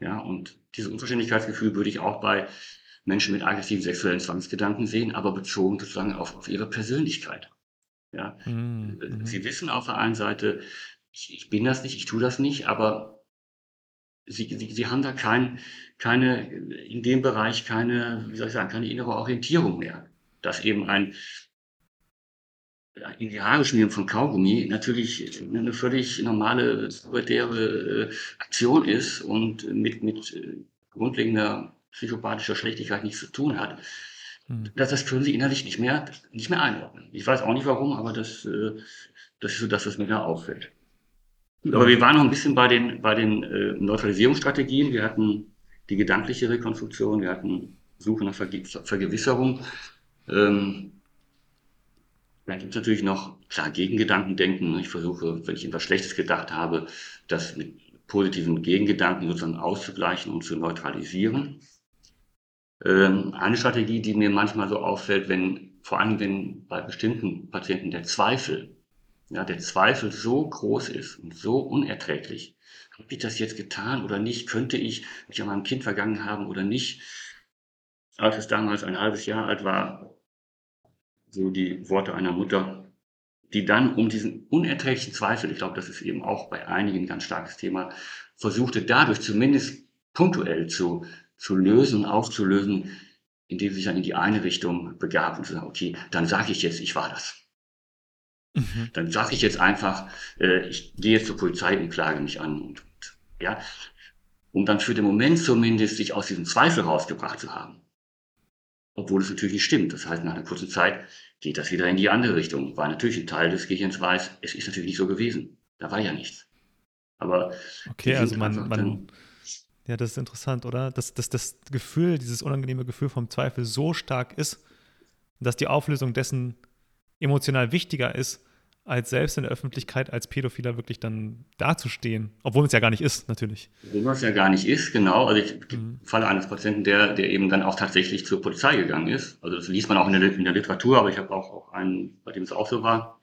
Speaker 2: Ja, und dieses Unverständlichkeitsgefühl würde ich auch bei Menschen mit aggressiven sexuellen Zwangsgedanken sehen, aber bezogen sozusagen auf, auf ihre Persönlichkeit. Ja, mhm. Äh, sie wissen auf der einen Seite, ich, ich, bin das nicht, ich tue das nicht, aber sie, sie, sie haben da kein, keine, in dem Bereich keine, wie soll ich sagen, keine innere Orientierung mehr. Dass eben ein in die Haare schmieren von Kaugummi natürlich eine völlig normale, pubertäre äh, Aktion ist und mit, mit äh, grundlegender psychopathischer Schlechtigkeit nichts zu tun hat. Hm. Das, das können sie innerlich nicht mehr, nicht mehr einordnen. Ich weiß auch nicht warum, aber das, äh, das ist so das, was mir da auffällt. Aber wir waren noch ein bisschen bei den, bei den äh, Neutralisierungsstrategien. Wir hatten die gedankliche Rekonstruktion, wir hatten Suche nach Verge Vergewisserung. Ähm, dann gibt es natürlich noch, klar, Gegengedanken denken. Ich versuche, wenn ich etwas Schlechtes gedacht habe, das mit positiven Gegengedanken sozusagen auszugleichen und zu neutralisieren. Ähm, eine Strategie, die mir manchmal so auffällt, wenn, vor allem wenn bei bestimmten Patienten der Zweifel, ja, der Zweifel so groß ist und so unerträglich. Habe ich das jetzt getan oder nicht? Könnte ich mich an meinem Kind vergangen haben oder nicht? Als es damals ein halbes Jahr alt war, so die Worte einer Mutter, die dann um diesen unerträglichen Zweifel, ich glaube, das ist eben auch bei einigen ein ganz starkes Thema, versuchte dadurch zumindest punktuell zu zu lösen, aufzulösen, indem sie sich dann in die eine Richtung begab und sagen, okay, dann sage ich jetzt, ich war das. Mhm. Dann sage ich jetzt einfach, äh, ich gehe jetzt zur Polizei und klage mich an. Und, und, ja, um dann für den Moment zumindest sich aus diesem Zweifel rausgebracht zu haben. Obwohl es natürlich nicht stimmt. Das heißt, nach einer kurzen Zeit geht das wieder in die andere Richtung, weil natürlich ein Teil des Gehirns weiß, es ist natürlich nicht so gewesen. Da war ja nichts. Aber
Speaker 1: okay, also man, man, ja, das ist interessant, oder? Dass, dass das Gefühl, dieses unangenehme Gefühl vom Zweifel so stark ist, dass die Auflösung dessen emotional wichtiger ist, als selbst in der Öffentlichkeit als Pädophiler wirklich dann dazustehen. Obwohl es ja gar nicht ist, natürlich.
Speaker 2: Obwohl es ja gar nicht ist, genau. Also ich mhm. Falle eines Patienten, der, der eben dann auch tatsächlich zur Polizei gegangen ist. Also das liest man auch in der, in der Literatur, aber ich habe auch, auch einen, bei dem es auch so war,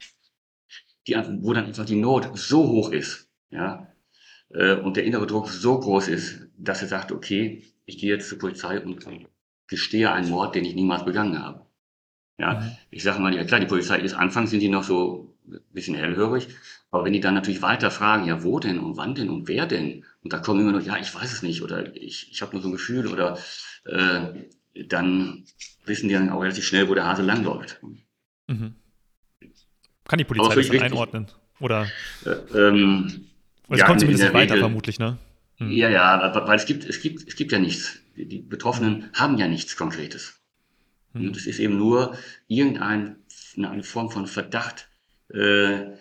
Speaker 2: die, wo dann einfach die Not so hoch ist, ja, äh, und der innere Druck so groß ist, dass er sagt, okay, ich gehe jetzt zur Polizei und gestehe einen Mord, den ich niemals begangen habe. Ja, mhm. ich sage mal, ja klar, die Polizei ist anfangs sind die noch so bisschen hellhörig, aber wenn die dann natürlich weiter fragen, ja, wo denn und wann denn und wer denn? Und da kommen immer noch, ja, ich weiß es nicht oder ich, ich habe nur so ein Gefühl oder äh, dann wissen die dann auch relativ schnell, wo der Hase langläuft. Mhm.
Speaker 1: Kann die Polizei das einordnen? Oder? Äh, ähm, es ja, kommt zumindest weiter, Regel, vermutlich, ne?
Speaker 2: Hm. Ja, ja, weil es gibt, es gibt, es gibt ja nichts. Die Betroffenen haben ja nichts Konkretes. Hm. Und es ist eben nur irgendeine eine Form von Verdacht. Äh,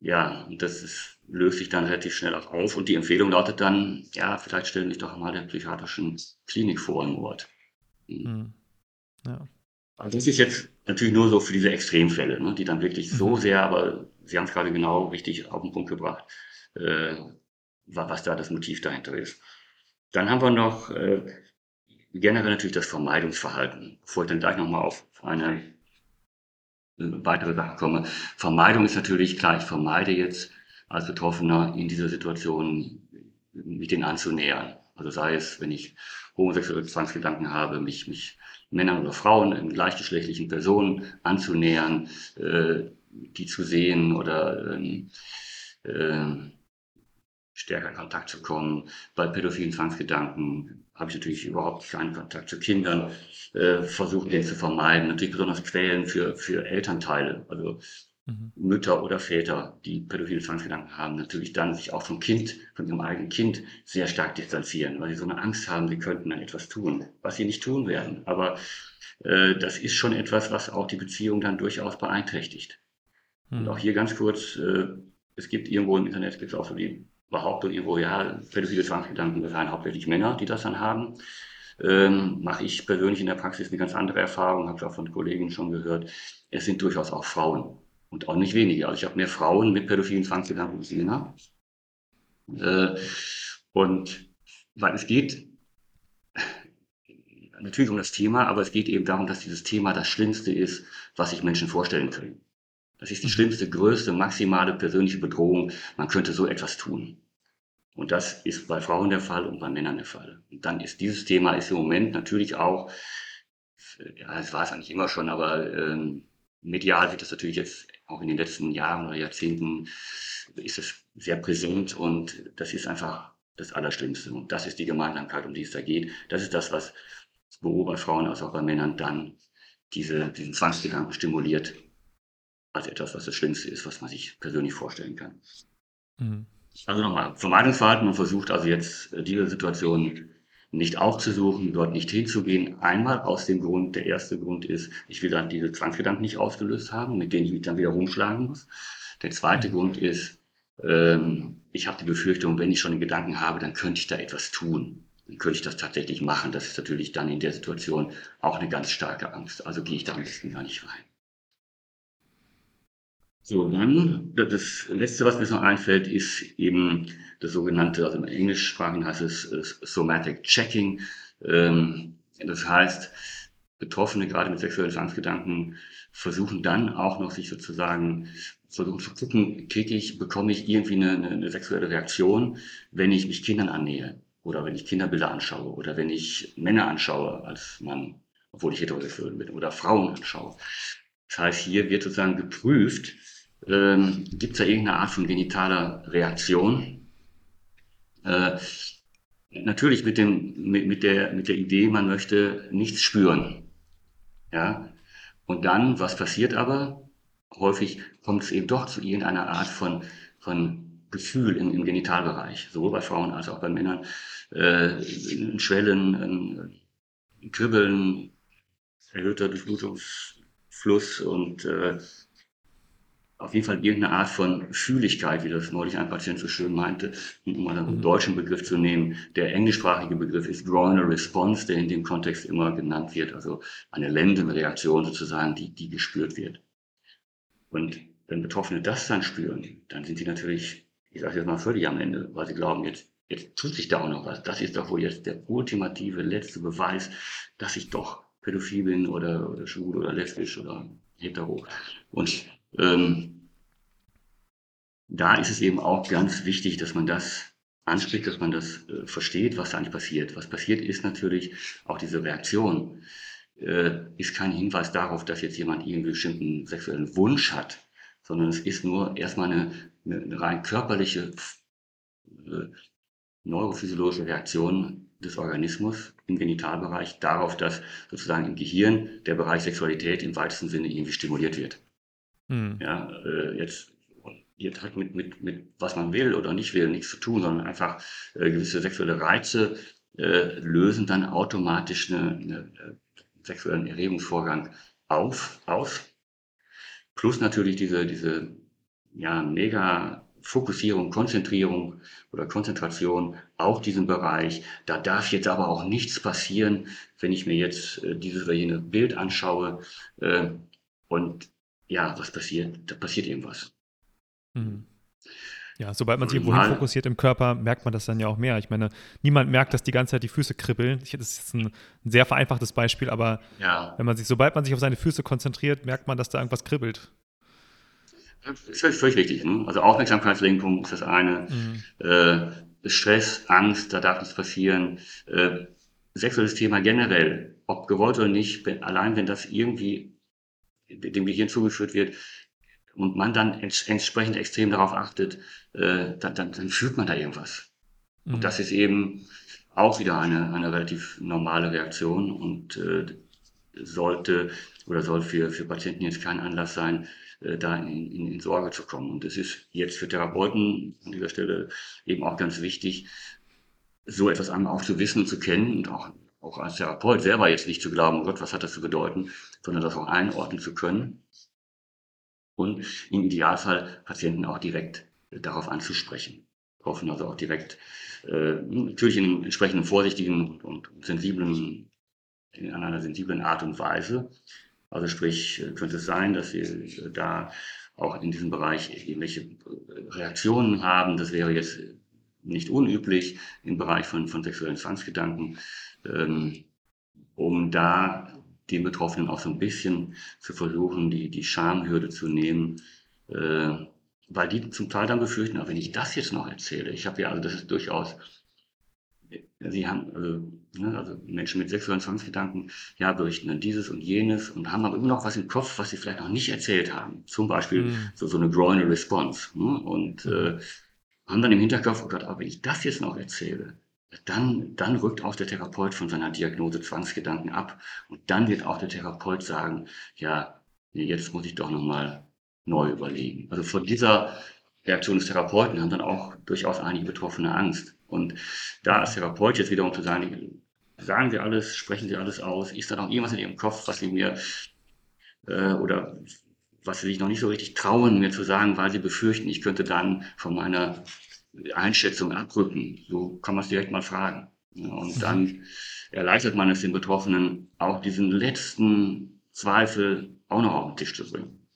Speaker 2: ja, und das ist, löst sich dann relativ schnell auch auf. Und die Empfehlung lautet dann, ja, vielleicht stellen mich doch mal der psychiatrischen Klinik vor im Ort. Hm. hm. Ja. Also das ist jetzt natürlich nur so für diese Extremfälle, ne, die dann wirklich so mhm. sehr, aber Sie haben es gerade genau richtig auf den Punkt gebracht, äh, was da das Motiv dahinter ist. Dann haben wir noch äh, generell natürlich das Vermeidungsverhalten, bevor ich dann gleich nochmal auf eine weitere Sache komme. Vermeidung ist natürlich klar, ich vermeide jetzt als Betroffener in dieser Situation mich den anzunähern. Also sei es, wenn ich homosexuelle Zwangsgedanken habe, mich, mich Männern oder Frauen, gleichgeschlechtlichen Personen anzunähern, äh, die zu sehen oder ähm, äh, stärker in Kontakt zu kommen. Bei pädophilen Zwangsgedanken habe ich natürlich überhaupt keinen Kontakt zu Kindern, äh, versuche den zu vermeiden. Natürlich besonders Quälen für, für Elternteile, also mhm. Mütter oder Väter, die pädophile Zwangsgedanken haben, natürlich dann sich auch vom Kind, von ihrem eigenen Kind sehr stark distanzieren, weil sie so eine Angst haben, sie könnten dann etwas tun, was sie nicht tun werden. Aber äh, das ist schon etwas, was auch die Beziehung dann durchaus beeinträchtigt. Mhm. Und auch hier ganz kurz, äh, es gibt irgendwo im Internet, gibt es auch so die Behauptung irgendwo, ja, pädophile Zwangsgedanken, das seien hauptsächlich Männer, die das dann haben. Ähm, mache ich persönlich in der Praxis eine ganz andere Erfahrung, habe ich auch von Kollegen schon gehört. Es sind durchaus auch Frauen und auch nicht wenige. Also ich habe mehr Frauen mit pädophilen Zwangsgedanken als Männer. Äh, und weil es geht natürlich um das Thema, aber es geht eben darum, dass dieses Thema das Schlimmste ist, was sich Menschen vorstellen können. Das ist die schlimmste, größte, maximale persönliche Bedrohung. Man könnte so etwas tun. Und das ist bei Frauen der Fall und bei Männern der Fall. Und dann ist dieses Thema ist im Moment natürlich auch, ja, es war es eigentlich immer schon, aber ähm, medial wird das natürlich jetzt auch in den letzten Jahren oder Jahrzehnten ist es sehr präsent und das ist einfach das Allerschlimmste. Und das ist die Gemeinsamkeit, um die es da geht. Das ist das, was sowohl bei Frauen als auch bei Männern dann diese, diesen Zwangsgedanken stimuliert, als etwas, was das Schlimmste ist, was man sich persönlich vorstellen kann. Mhm. Also nochmal, Vermeidungsverhalten, man versucht also jetzt äh, diese Situation nicht aufzusuchen, dort nicht hinzugehen. Einmal aus dem Grund, der erste Grund ist, ich will dann diese Zwangsgedanken nicht ausgelöst haben, mit denen ich mich dann wieder rumschlagen muss. Der zweite mhm. Grund ist, ähm, ich habe die Befürchtung, wenn ich schon den Gedanken habe, dann könnte ich da etwas tun. Dann könnte ich das tatsächlich machen. Das ist natürlich dann in der Situation auch eine ganz starke Angst. Also gehe ich da am besten gar nicht rein. So, dann, das letzte, was mir so einfällt, ist eben das sogenannte, also im Englischsprachigen heißt es äh, Somatic Checking. Ähm, das heißt, Betroffene, gerade mit sexuellen Zwangsgedanken, versuchen dann auch noch sich sozusagen, versuchen zu gucken, kriege ich, bekomme ich irgendwie eine, eine, eine sexuelle Reaktion, wenn ich mich Kindern annähe oder wenn ich Kinderbilder anschaue oder wenn ich Männer anschaue als Mann, obwohl ich heterosexuell bin oder Frauen anschaue. Das heißt, hier wird sozusagen geprüft, ähm, gibt es da irgendeine Art von genitaler Reaktion? Äh, natürlich mit, dem, mit, mit, der, mit der Idee, man möchte nichts spüren. Ja? Und dann, was passiert aber? Häufig kommt es eben doch zu irgendeiner Art von, von Gefühl im, im Genitalbereich, sowohl bei Frauen als auch bei Männern. Äh, Schwellen, ein Kribbeln, erhöhter Durchblutungsfluss und äh, auf jeden Fall irgendeine Art von Fühligkeit, wie das neulich ein Patient so schön meinte, um mal einen mhm. deutschen Begriff zu nehmen. Der englischsprachige Begriff ist Drawing a Response, der in dem Kontext immer genannt wird, also eine Lendenreaktion sozusagen, die, die gespürt wird. Und wenn Betroffene das dann spüren, dann sind sie natürlich, ich sage jetzt mal völlig am Ende, weil sie glauben, jetzt, jetzt tut sich da auch noch was. Das ist doch wohl jetzt der ultimative letzte Beweis, dass ich doch pädophil bin oder, oder schwul oder lesbisch oder hetero. Und ähm, da ist es eben auch ganz wichtig, dass man das anspricht, dass man das äh, versteht, was da eigentlich passiert. Was passiert ist natürlich auch diese Reaktion, äh, ist kein Hinweis darauf, dass jetzt jemand irgendwie bestimmten sexuellen Wunsch hat, sondern es ist nur erstmal eine, eine, eine rein körperliche, äh, neurophysiologische Reaktion des Organismus im Genitalbereich darauf, dass sozusagen im Gehirn der Bereich Sexualität im weitesten Sinne irgendwie stimuliert wird. Hm. Ja, äh, jetzt jetzt hat mit, mit, mit was man will oder nicht will nichts zu tun, sondern einfach äh, gewisse sexuelle Reize äh, lösen dann automatisch eine, eine, äh, sexuellen Erregungsvorgang auf, aus. Plus natürlich diese, diese ja, mega Fokussierung, Konzentrierung oder Konzentration auf diesen Bereich. Da darf jetzt aber auch nichts passieren, wenn ich mir jetzt äh, dieses oder jene Bild anschaue. Äh, und ja, was passiert? Da passiert irgendwas.
Speaker 1: Mhm. Ja, sobald man sich irgendwo fokussiert im Körper, merkt man das dann ja auch mehr. Ich meine, niemand merkt, dass die ganze Zeit die Füße kribbeln. Das ist jetzt ein, ein sehr vereinfachtes Beispiel, aber ja. wenn man sich, sobald man sich auf seine Füße konzentriert, merkt man, dass da irgendwas kribbelt.
Speaker 2: Das ist völlig wichtig. Ne? Also Aufmerksamkeitslenkung ist das eine. Mhm. Äh, Stress, Angst, da darf nichts passieren. Äh, sexuelles Thema generell, ob gewollt oder nicht, wenn, allein wenn das irgendwie dem Gehirn zugeführt wird, und man dann ents entsprechend extrem darauf achtet, äh, dann, dann, dann fühlt man da irgendwas. Mhm. Und das ist eben auch wieder eine, eine relativ normale Reaktion und äh, sollte oder soll für, für Patienten jetzt kein Anlass sein, äh, da in, in, in Sorge zu kommen. Und es ist jetzt für Therapeuten an dieser Stelle eben auch ganz wichtig, so etwas einmal auch zu wissen und zu kennen und auch, auch als Therapeut selber jetzt nicht zu glauben, oh Gott, was hat das zu bedeuten, sondern das auch einordnen zu können und im Idealfall Patienten auch direkt äh, darauf anzusprechen. Hoffen also auch direkt, äh, natürlich in einem entsprechenden vorsichtigen und sensiblen, in einer sensiblen Art und Weise. Also sprich, äh, könnte es sein, dass wir äh, da auch in diesem Bereich irgendwelche Reaktionen haben. Das wäre jetzt nicht unüblich im Bereich von, von sexuellen Zwangsgedanken, ähm, um da den Betroffenen auch so ein bisschen zu versuchen, die, die Schamhürde zu nehmen, äh, weil die zum Teil dann befürchten, aber wenn ich das jetzt noch erzähle, ich habe ja, also das ist durchaus, sie haben, also, ne, also Menschen mit sexuellen Zwangsgedanken, ja, berichten dann dieses und jenes und haben aber immer noch was im Kopf, was sie vielleicht noch nicht erzählt haben. Zum Beispiel mhm. so, so eine groinal Response. Ne? Und mhm. äh, haben dann im Hinterkopf, oh Gott, aber wenn ich das jetzt noch erzähle, dann, dann rückt auch der Therapeut von seiner Diagnose Zwangsgedanken ab und dann wird auch der Therapeut sagen, ja, nee, jetzt muss ich doch nochmal neu überlegen. Also vor dieser Reaktion des Therapeuten haben dann auch durchaus einige Betroffene Angst. Und da als Therapeut jetzt wiederum zu sagen, sagen Sie alles, sprechen Sie alles aus, ist da noch irgendwas in Ihrem Kopf, was Sie mir äh, oder was Sie sich noch nicht so richtig trauen, mir zu sagen, weil Sie befürchten, ich könnte dann von meiner Einschätzung abrücken. So kann man es direkt mal fragen. und mhm. dann erleichtert man es den Betroffenen, auch diesen letzten Zweifel auch noch auf den Tisch zu bringen.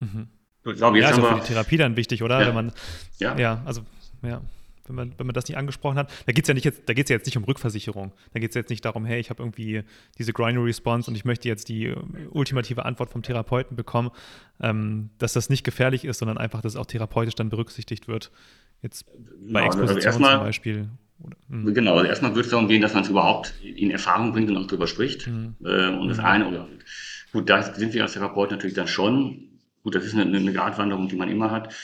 Speaker 1: Mhm. Ich glaube, jetzt ja, ist also für die Therapie dann wichtig, oder? Ja. Wenn man, ja. ja, also, ja wenn man, wenn man das nicht angesprochen hat. Da geht es ja, nicht jetzt, da geht's ja jetzt nicht um Rückversicherung. Da geht es jetzt nicht darum, hey, ich habe irgendwie diese Grinding Response und ich möchte jetzt die äh, ultimative Antwort vom Therapeuten bekommen, ähm, dass das nicht gefährlich ist, sondern einfach, dass auch therapeutisch dann berücksichtigt wird. Jetzt bei genau, Exposition also erstmal, zum Beispiel.
Speaker 2: Oder, hm. genau, also erstmal würde es darum gehen, dass man es überhaupt in Erfahrung bringt und auch darüber spricht. Mhm. Äh, und das mhm. eine, oder gut, da sind wir als Therapeut natürlich dann schon, gut, das ist eine, eine Gratwanderung, die man immer hat.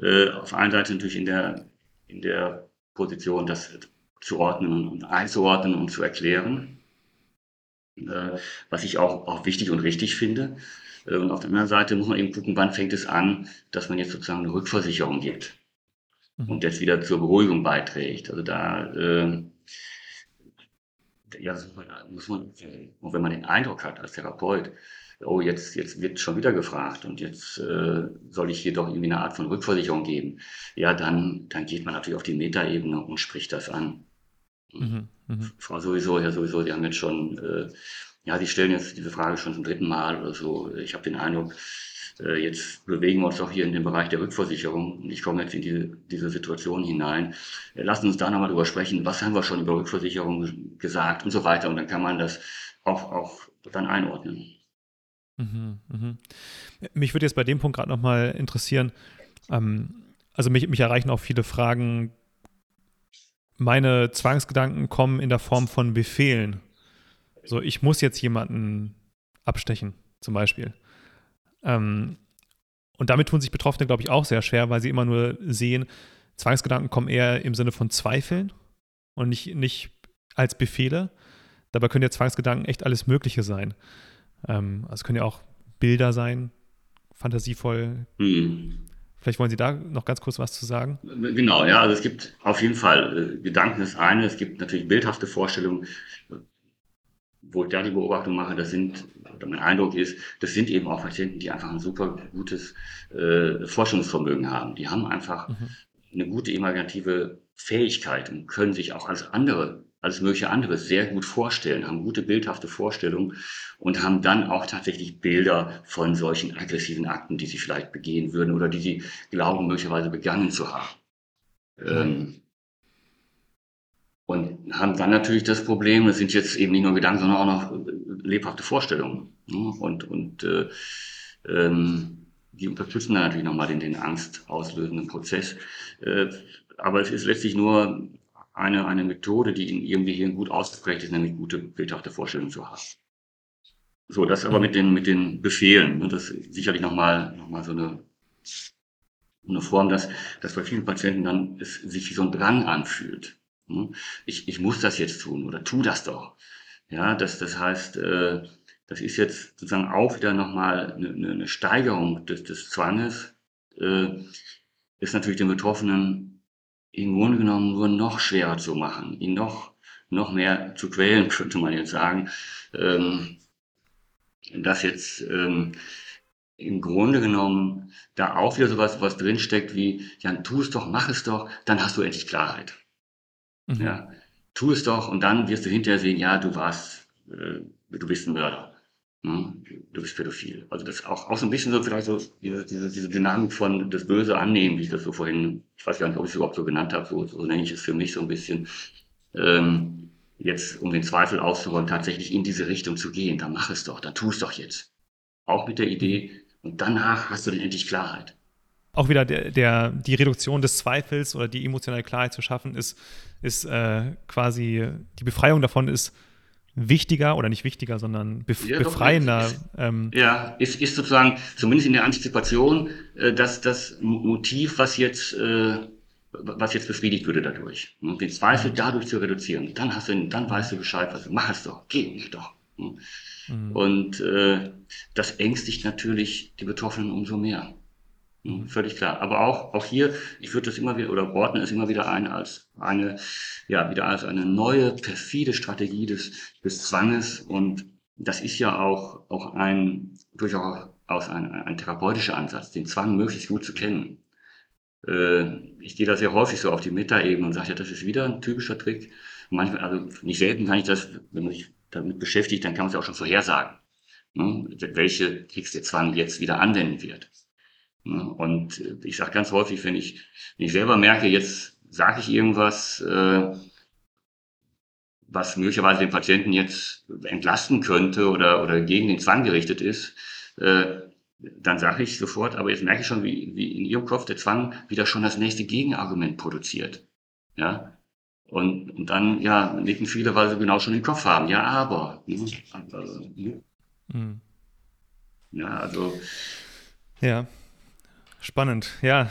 Speaker 2: Äh, auf der einen Seite natürlich in der in der Position, das zu ordnen und einzuordnen und zu erklären, äh, was ich auch, auch wichtig und richtig finde. Äh, und auf der anderen Seite muss man eben gucken, wann fängt es an, dass man jetzt sozusagen eine Rückversicherung gibt mhm. und jetzt wieder zur Beruhigung beiträgt. Also da äh, ja, muss man, und wenn man den Eindruck hat als Therapeut, oh, jetzt, jetzt wird schon wieder gefragt und jetzt äh, soll ich hier doch irgendwie eine Art von Rückversicherung geben. Ja, dann, dann geht man natürlich auf die Metaebene und spricht das an. Mhm, mh. Frau sowieso, ja sowieso, die haben jetzt schon, äh, ja, die stellen jetzt diese Frage schon zum dritten Mal oder so. Ich habe den Eindruck, äh, jetzt bewegen wir uns doch hier in dem Bereich der Rückversicherung und ich komme jetzt in diese, diese Situation hinein. Äh, lassen uns da nochmal drüber sprechen, was haben wir schon über Rückversicherung gesagt und so weiter und dann kann man das auch, auch dann einordnen.
Speaker 1: Mhm, mhm. Mich würde jetzt bei dem Punkt gerade nochmal interessieren, ähm, also mich, mich erreichen auch viele Fragen meine Zwangsgedanken kommen in der Form von Befehlen. So, ich muss jetzt jemanden abstechen, zum Beispiel. Ähm, und damit tun sich Betroffene, glaube ich, auch sehr schwer, weil sie immer nur sehen, Zwangsgedanken kommen eher im Sinne von Zweifeln und nicht, nicht als Befehle. Dabei können ja Zwangsgedanken echt alles Mögliche sein. Ähm, also können ja auch Bilder sein, fantasievoll. Hm. Vielleicht wollen Sie da noch ganz kurz was zu sagen?
Speaker 2: Genau, ja, also es gibt auf jeden Fall äh, Gedanken ist eine, es gibt natürlich bildhafte Vorstellungen, wo ich da die Beobachtung mache, das sind, oder mein Eindruck ist, das sind eben auch Patienten, die einfach ein super gutes äh, Forschungsvermögen haben. Die haben einfach mhm. eine gute imaginative Fähigkeit und können sich auch als andere alles mögliche anderes sehr gut vorstellen, haben gute bildhafte Vorstellungen und haben dann auch tatsächlich Bilder von solchen aggressiven Akten, die sie vielleicht begehen würden oder die sie glauben, möglicherweise begangen zu haben. Ähm, und haben dann natürlich das Problem, das sind jetzt eben nicht nur Gedanken, sondern auch noch lebhafte Vorstellungen. Ne? Und, und äh, ähm, die unterstützen dann natürlich nochmal den, den angstauslösenden Prozess. Äh, aber es ist letztlich nur eine, eine Methode, die in ihrem Gehirn gut ausgeprägt ist, nämlich gute bildhafte Vorstellungen zu haben. So, das aber mit den, mit den Befehlen, ne, das ist sicherlich nochmal noch mal so eine, eine Form, dass, dass bei vielen Patienten dann es sich wie so ein Drang anfühlt. Ne. Ich, ich muss das jetzt tun oder tu das doch. Ja, das, das heißt, äh, das ist jetzt sozusagen auch wieder nochmal eine, eine Steigerung des, des Zwanges, äh, ist natürlich den Betroffenen im Grunde genommen nur noch schwerer zu machen, ihn noch, noch mehr zu quälen, (laughs) könnte man jetzt sagen. Ähm, dass jetzt ähm, im Grunde genommen da auch wieder sowas was drinsteckt wie, ja, tu es doch, mach es doch, dann hast du endlich Klarheit. Mhm. Ja, tu es doch und dann wirst du hinterher sehen, ja, du warst, äh, du bist ein Mörder. Ne? Du bist pädophil. Also das ist auch, auch so ein bisschen so vielleicht so diese, diese, diese Dynamik von das Böse annehmen, wie ich das so vorhin, ich weiß gar nicht, ob ich es überhaupt so genannt habe, so, so nenne ich es für mich so ein bisschen. Ähm, jetzt, um den Zweifel auszuräumen, tatsächlich in diese Richtung zu gehen, dann mach es doch, dann tu es doch jetzt. Auch mit der Idee, und danach hast du dann endlich Klarheit.
Speaker 1: Auch wieder der, der, die Reduktion des Zweifels oder die emotionale Klarheit zu schaffen, ist, ist äh, quasi, die Befreiung davon ist wichtiger oder nicht wichtiger, sondern bef ja, befreiender.
Speaker 2: Ist, ähm, ja, ist, ist sozusagen zumindest in der Antizipation äh, dass das Motiv, was jetzt, äh, was jetzt befriedigt würde dadurch. Ne? Den Zweifel dadurch zu reduzieren. Dann hast du, dann weißt du Bescheid, was du mach es doch, geh nicht doch. Ne? Mhm. Und äh, das ängstigt natürlich die Betroffenen umso mehr. Hm, völlig klar. Aber auch, auch hier, ich würde das immer wieder, oder ordne es immer wieder ein als eine, ja, wieder als eine neue, perfide Strategie des, des Zwanges. Und das ist ja auch, auch ein, durchaus ein, ein therapeutischer Ansatz, den Zwang möglichst gut zu kennen. Äh, ich gehe da sehr häufig so auf die Metaebene und sage, ja, das ist wieder ein typischer Trick. manchmal, also nicht selten kann ich das, wenn man sich damit beschäftigt, dann kann man es auch schon vorhersagen, ne, welche Tricks der Zwang jetzt wieder anwenden wird. Ne? Und ich sage ganz häufig, wenn ich, wenn ich selber merke, jetzt sage ich irgendwas, äh, was möglicherweise den Patienten jetzt entlasten könnte oder, oder gegen den Zwang gerichtet ist, äh, dann sage ich sofort, aber jetzt merke ich schon, wie, wie in Ihrem Kopf der Zwang wieder schon das nächste Gegenargument produziert. Ja. Und, und dann, ja, nicken viele, weil sie genau schon den Kopf haben. Ja, aber. Ne? Also? Mhm.
Speaker 1: Ja, also. Ja. Spannend, ja.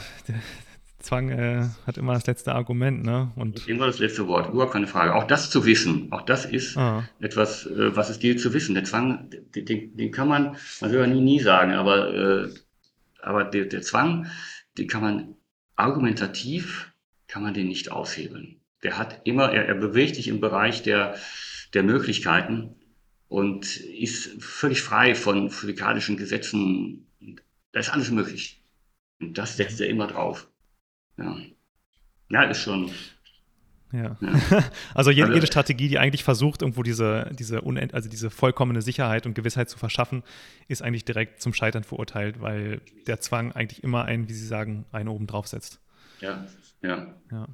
Speaker 1: Zwang äh, hat immer das letzte Argument, ne?
Speaker 2: Und immer das letzte Wort, überhaupt keine Frage. Auch das zu wissen, auch das ist ah. etwas, äh, was es gilt zu wissen. Der Zwang, den, den, kann man, man will ja nie, nie sagen, aber, äh, aber der, der Zwang, den kann man argumentativ, kann man den nicht aushebeln. Der hat immer, er, er bewegt sich im Bereich der, der Möglichkeiten und ist völlig frei von physikalischen Gesetzen. Da ist alles möglich. Und das setzt er immer drauf. Ja, ja ist schon.
Speaker 1: Ja. ja. (laughs) Also, jede, also jede, Strategie, die eigentlich versucht, irgendwo diese, diese, unend, also diese vollkommene Sicherheit und Gewissheit zu verschaffen, ist eigentlich direkt zum Scheitern verurteilt, weil der Zwang eigentlich immer einen, wie Sie sagen, einen oben drauf setzt.
Speaker 2: Ja, ja. ja.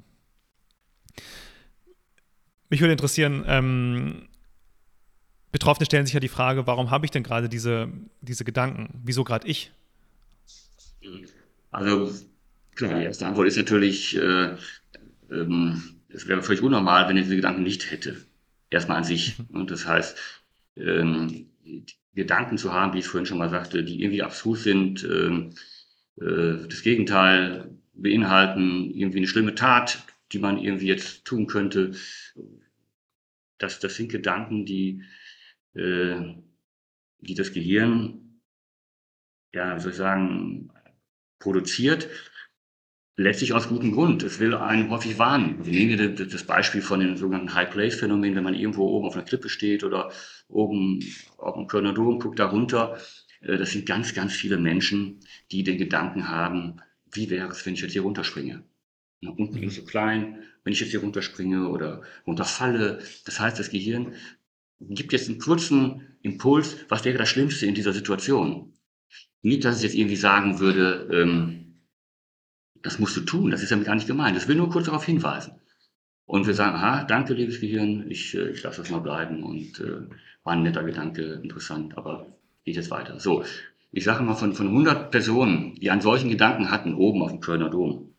Speaker 1: Mich würde interessieren, ähm, Betroffene stellen sich ja die Frage, warum habe ich denn gerade diese, diese Gedanken? Wieso gerade ich?
Speaker 2: Also klar, die erste Antwort ist natürlich, äh, ähm, es wäre völlig unnormal, wenn er diese Gedanken nicht hätte. Erstmal an sich. Mhm. Und das heißt, ähm, Gedanken zu haben, wie ich vorhin schon mal sagte, die irgendwie abstrus sind, ähm, äh, das Gegenteil beinhalten, irgendwie eine schlimme Tat, die man irgendwie jetzt tun könnte. Das, das sind Gedanken, die, äh, die das Gehirn, ja, wie soll ich sagen, produziert, letztlich aus gutem Grund. Es will einen häufig warnen. Wir nehmen das Beispiel von dem sogenannten High Place Phänomen, wenn man irgendwo oben auf einer Klippe steht oder oben auf dem Kölner Dom guckt da runter. Äh, das sind ganz, ganz viele Menschen, die den Gedanken haben, wie wäre es, wenn ich jetzt hier runterspringe? Na, unten ist so klein, wenn ich jetzt hier runterspringe oder runterfalle. Das heißt, das Gehirn gibt jetzt einen kurzen Impuls, was wäre das Schlimmste in dieser Situation? Nicht, dass es jetzt irgendwie sagen würde, ähm, das musst du tun, das ist damit gar nicht gemeint. Das will nur kurz darauf hinweisen. Und wir sagen, aha, danke, liebes Gehirn, ich, äh, ich lasse das mal bleiben und äh, war ein netter Gedanke, interessant, aber geht jetzt weiter. So, ich sage mal, von, von 100 Personen, die einen solchen Gedanken hatten, oben auf dem Kölner Dom,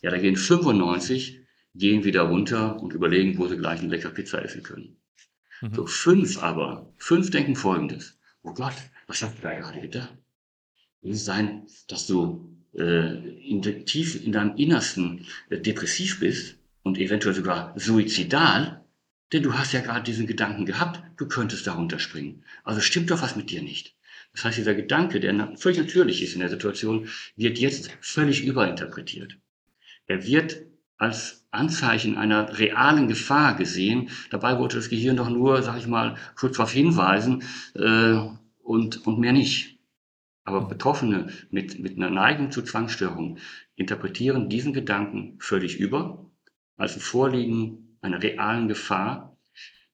Speaker 2: ja, da gehen 95, gehen wieder runter und überlegen, wo sie gleich eine leckere Pizza essen können. Mhm. So, fünf aber, fünf denken folgendes. Oh Gott, was hast du da gerade gedacht? Es sein, dass du äh, in, tief in deinem Innersten äh, depressiv bist und eventuell sogar suizidal, denn du hast ja gerade diesen Gedanken gehabt, du könntest darunter springen. Also stimmt doch was mit dir nicht. Das heißt, dieser Gedanke, der völlig natürlich ist in der Situation, wird jetzt völlig überinterpretiert. Er wird als Anzeichen einer realen Gefahr gesehen. Dabei wollte das Gehirn doch nur, sag ich mal, kurz darauf hinweisen äh, und, und mehr nicht. Aber Betroffene mit, mit einer Neigung zu Zwangsstörungen interpretieren diesen Gedanken völlig über, als ein Vorliegen einer realen Gefahr.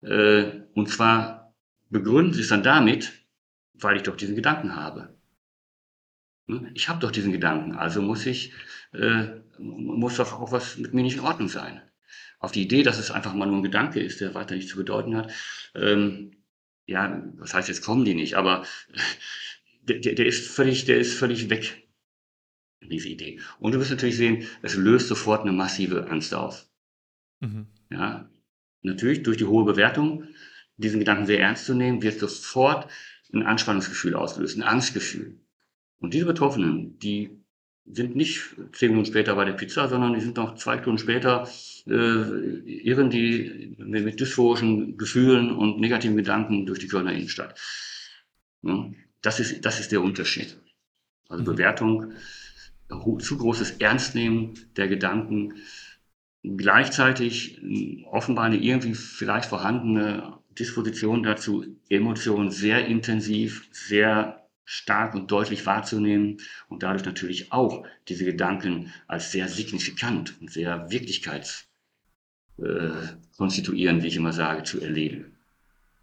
Speaker 2: Äh, und zwar begründen sie es dann damit, weil ich doch diesen Gedanken habe. Hm? Ich habe doch diesen Gedanken, also muss ich, äh, muss doch auch was mit mir nicht in Ordnung sein. Auf die Idee, dass es einfach mal nur ein Gedanke ist, der weiter nichts zu bedeuten hat, ähm, ja, was heißt, jetzt kommen die nicht, aber der, der, ist völlig, der ist völlig weg, diese Idee. Und du wirst natürlich sehen, es löst sofort eine massive Angst aus. Mhm. Ja, natürlich durch die hohe Bewertung, diesen Gedanken sehr ernst zu nehmen, wird sofort ein Anspannungsgefühl auslösen, ein Angstgefühl. Und diese Betroffenen, die sind nicht zehn Minuten später bei der Pizza, sondern die sind noch zwei Stunden später, äh, irren die mit, mit dysphorischen Gefühlen und negativen Gedanken durch die Kölner Innenstadt. Ja. Das ist, das ist der Unterschied. Also mhm. Bewertung, zu großes Ernstnehmen der Gedanken, gleichzeitig offenbar eine irgendwie vielleicht vorhandene Disposition dazu, Emotionen sehr intensiv, sehr stark und deutlich wahrzunehmen und dadurch natürlich auch diese Gedanken als sehr signifikant und sehr wirklichkeitskonstituierend, äh, wie ich immer sage, zu erleben.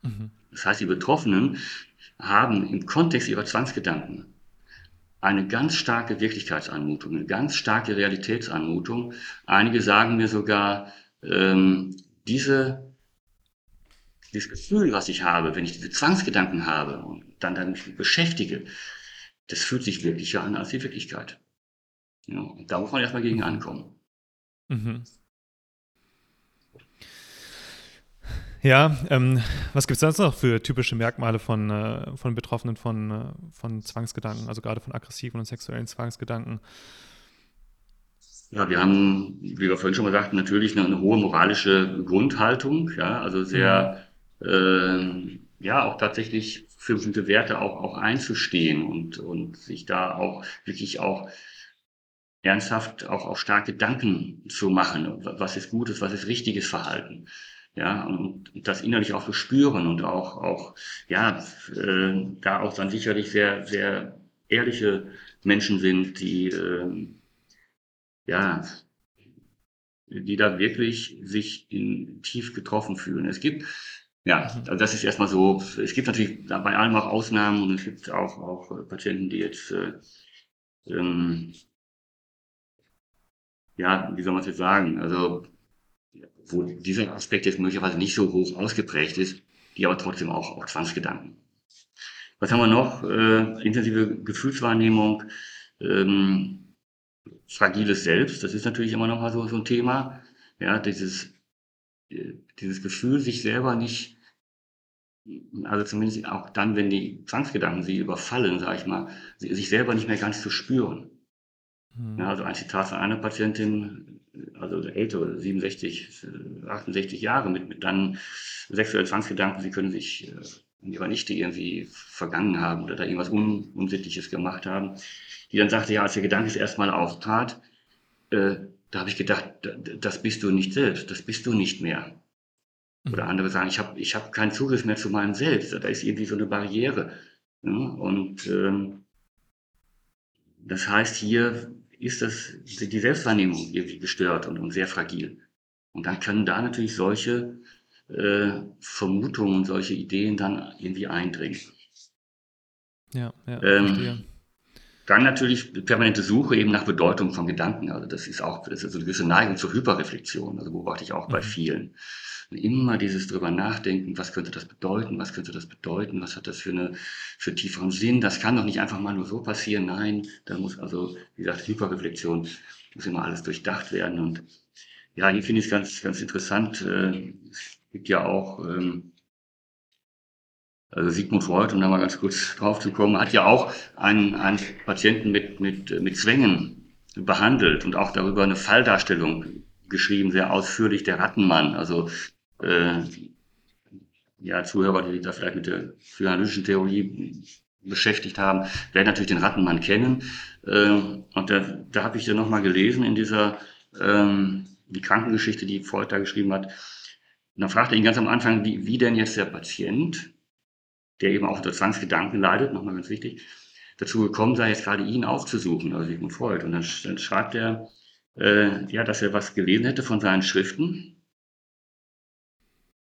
Speaker 2: Mhm. Das heißt, die Betroffenen haben im Kontext ihrer Zwangsgedanken eine ganz starke Wirklichkeitsanmutung, eine ganz starke Realitätsanmutung. Einige sagen mir sogar, ähm, diese, dieses Gefühl, was ich habe, wenn ich diese Zwangsgedanken habe und dann damit beschäftige, das fühlt sich wirklicher an als die Wirklichkeit. Ja, da muss man erstmal gegen ankommen. Mhm.
Speaker 1: Ja, ähm, was gibt es sonst noch für typische Merkmale von, äh, von Betroffenen von, äh, von Zwangsgedanken, also gerade von aggressiven und sexuellen Zwangsgedanken?
Speaker 2: Ja, wir haben, wie wir vorhin schon mal sagten, natürlich eine, eine hohe moralische Grundhaltung, ja, also sehr, äh, ja, auch tatsächlich für bestimmte Werte auch, auch einzustehen und, und sich da auch wirklich auch ernsthaft auch, auch starke Gedanken zu machen, was ist gutes, was ist richtiges Verhalten ja, und das innerlich auch zu spüren und auch, auch, ja, äh, da auch dann sicherlich sehr, sehr ehrliche Menschen sind, die, äh, ja, die da wirklich sich in, tief getroffen fühlen. Es gibt, ja, also das ist erstmal so, es gibt natürlich bei allem auch Ausnahmen und es gibt auch, auch Patienten, die jetzt, äh, ähm, ja, wie soll man es jetzt sagen, also wo dieser Aspekt jetzt möglicherweise nicht so hoch ausgeprägt ist, die aber trotzdem auch, auch Zwangsgedanken. Was haben wir noch? Äh, intensive Gefühlswahrnehmung, ähm, fragiles Selbst, das ist natürlich immer noch mal so, so ein Thema. Ja, dieses, dieses Gefühl, sich selber nicht, also zumindest auch dann, wenn die Zwangsgedanken sie überfallen, sage ich mal, sich selber nicht mehr ganz zu spüren. Mhm. Ja, also ein Zitat von einer Patientin, also ältere, 67, 68 Jahre, mit, mit dann sexuellen Zwangsgedanken, sie können sich äh, an ihrer Nichte irgendwie vergangen haben oder da irgendwas Un Unsittliches gemacht haben, die dann sagte, ja, als der Gedanke es erstmal auftrat, äh, da habe ich gedacht, das bist du nicht selbst, das bist du nicht mehr. Oder mhm. andere sagen, ich habe ich hab keinen Zugriff mehr zu meinem Selbst, da ist irgendwie so eine Barriere. Ja? Und ähm, das heißt, hier ist das, die Selbstwahrnehmung irgendwie gestört und, und sehr fragil. Und dann können da natürlich solche äh, Vermutungen, solche Ideen dann irgendwie eindringen.
Speaker 1: Ja, ja, ähm,
Speaker 2: Dann natürlich permanente Suche eben nach Bedeutung von Gedanken. Also das ist auch das ist eine gewisse Neigung zur Hyperreflexion. Also beobachte ich auch bei mhm. vielen. Und immer dieses drüber nachdenken, was könnte das bedeuten, was könnte das bedeuten, was hat das für eine für tieferen Sinn. Das kann doch nicht einfach mal nur so passieren. Nein, da muss also, wie gesagt, Hyperreflexion muss immer alles durchdacht werden. Und ja, hier finde ich es ganz, ganz interessant. Äh, gibt ja auch, ähm, also Sigmund Freud, um da mal ganz kurz drauf zu kommen, hat ja auch einen, einen Patienten mit, mit, mit Zwängen behandelt und auch darüber eine Falldarstellung geschrieben, sehr ausführlich, der Rattenmann. Also äh, ja, Zuhörer, die da vielleicht mit der psychoanalytischen Theorie beschäftigt haben, werden natürlich den Rattenmann kennen. Äh, und da, da habe ich dann nochmal gelesen in dieser ähm, die Krankengeschichte, die Freud da geschrieben hat, und dann fragte ihn ganz am Anfang, wie, wie denn jetzt der Patient, der eben auch unter Zwangsgedanken leidet, nochmal ganz wichtig, dazu gekommen sei, jetzt gerade ihn aufzusuchen, also Sigmund Freud. Und dann, dann schreibt er, äh, ja, dass er was gelesen hätte von seinen Schriften.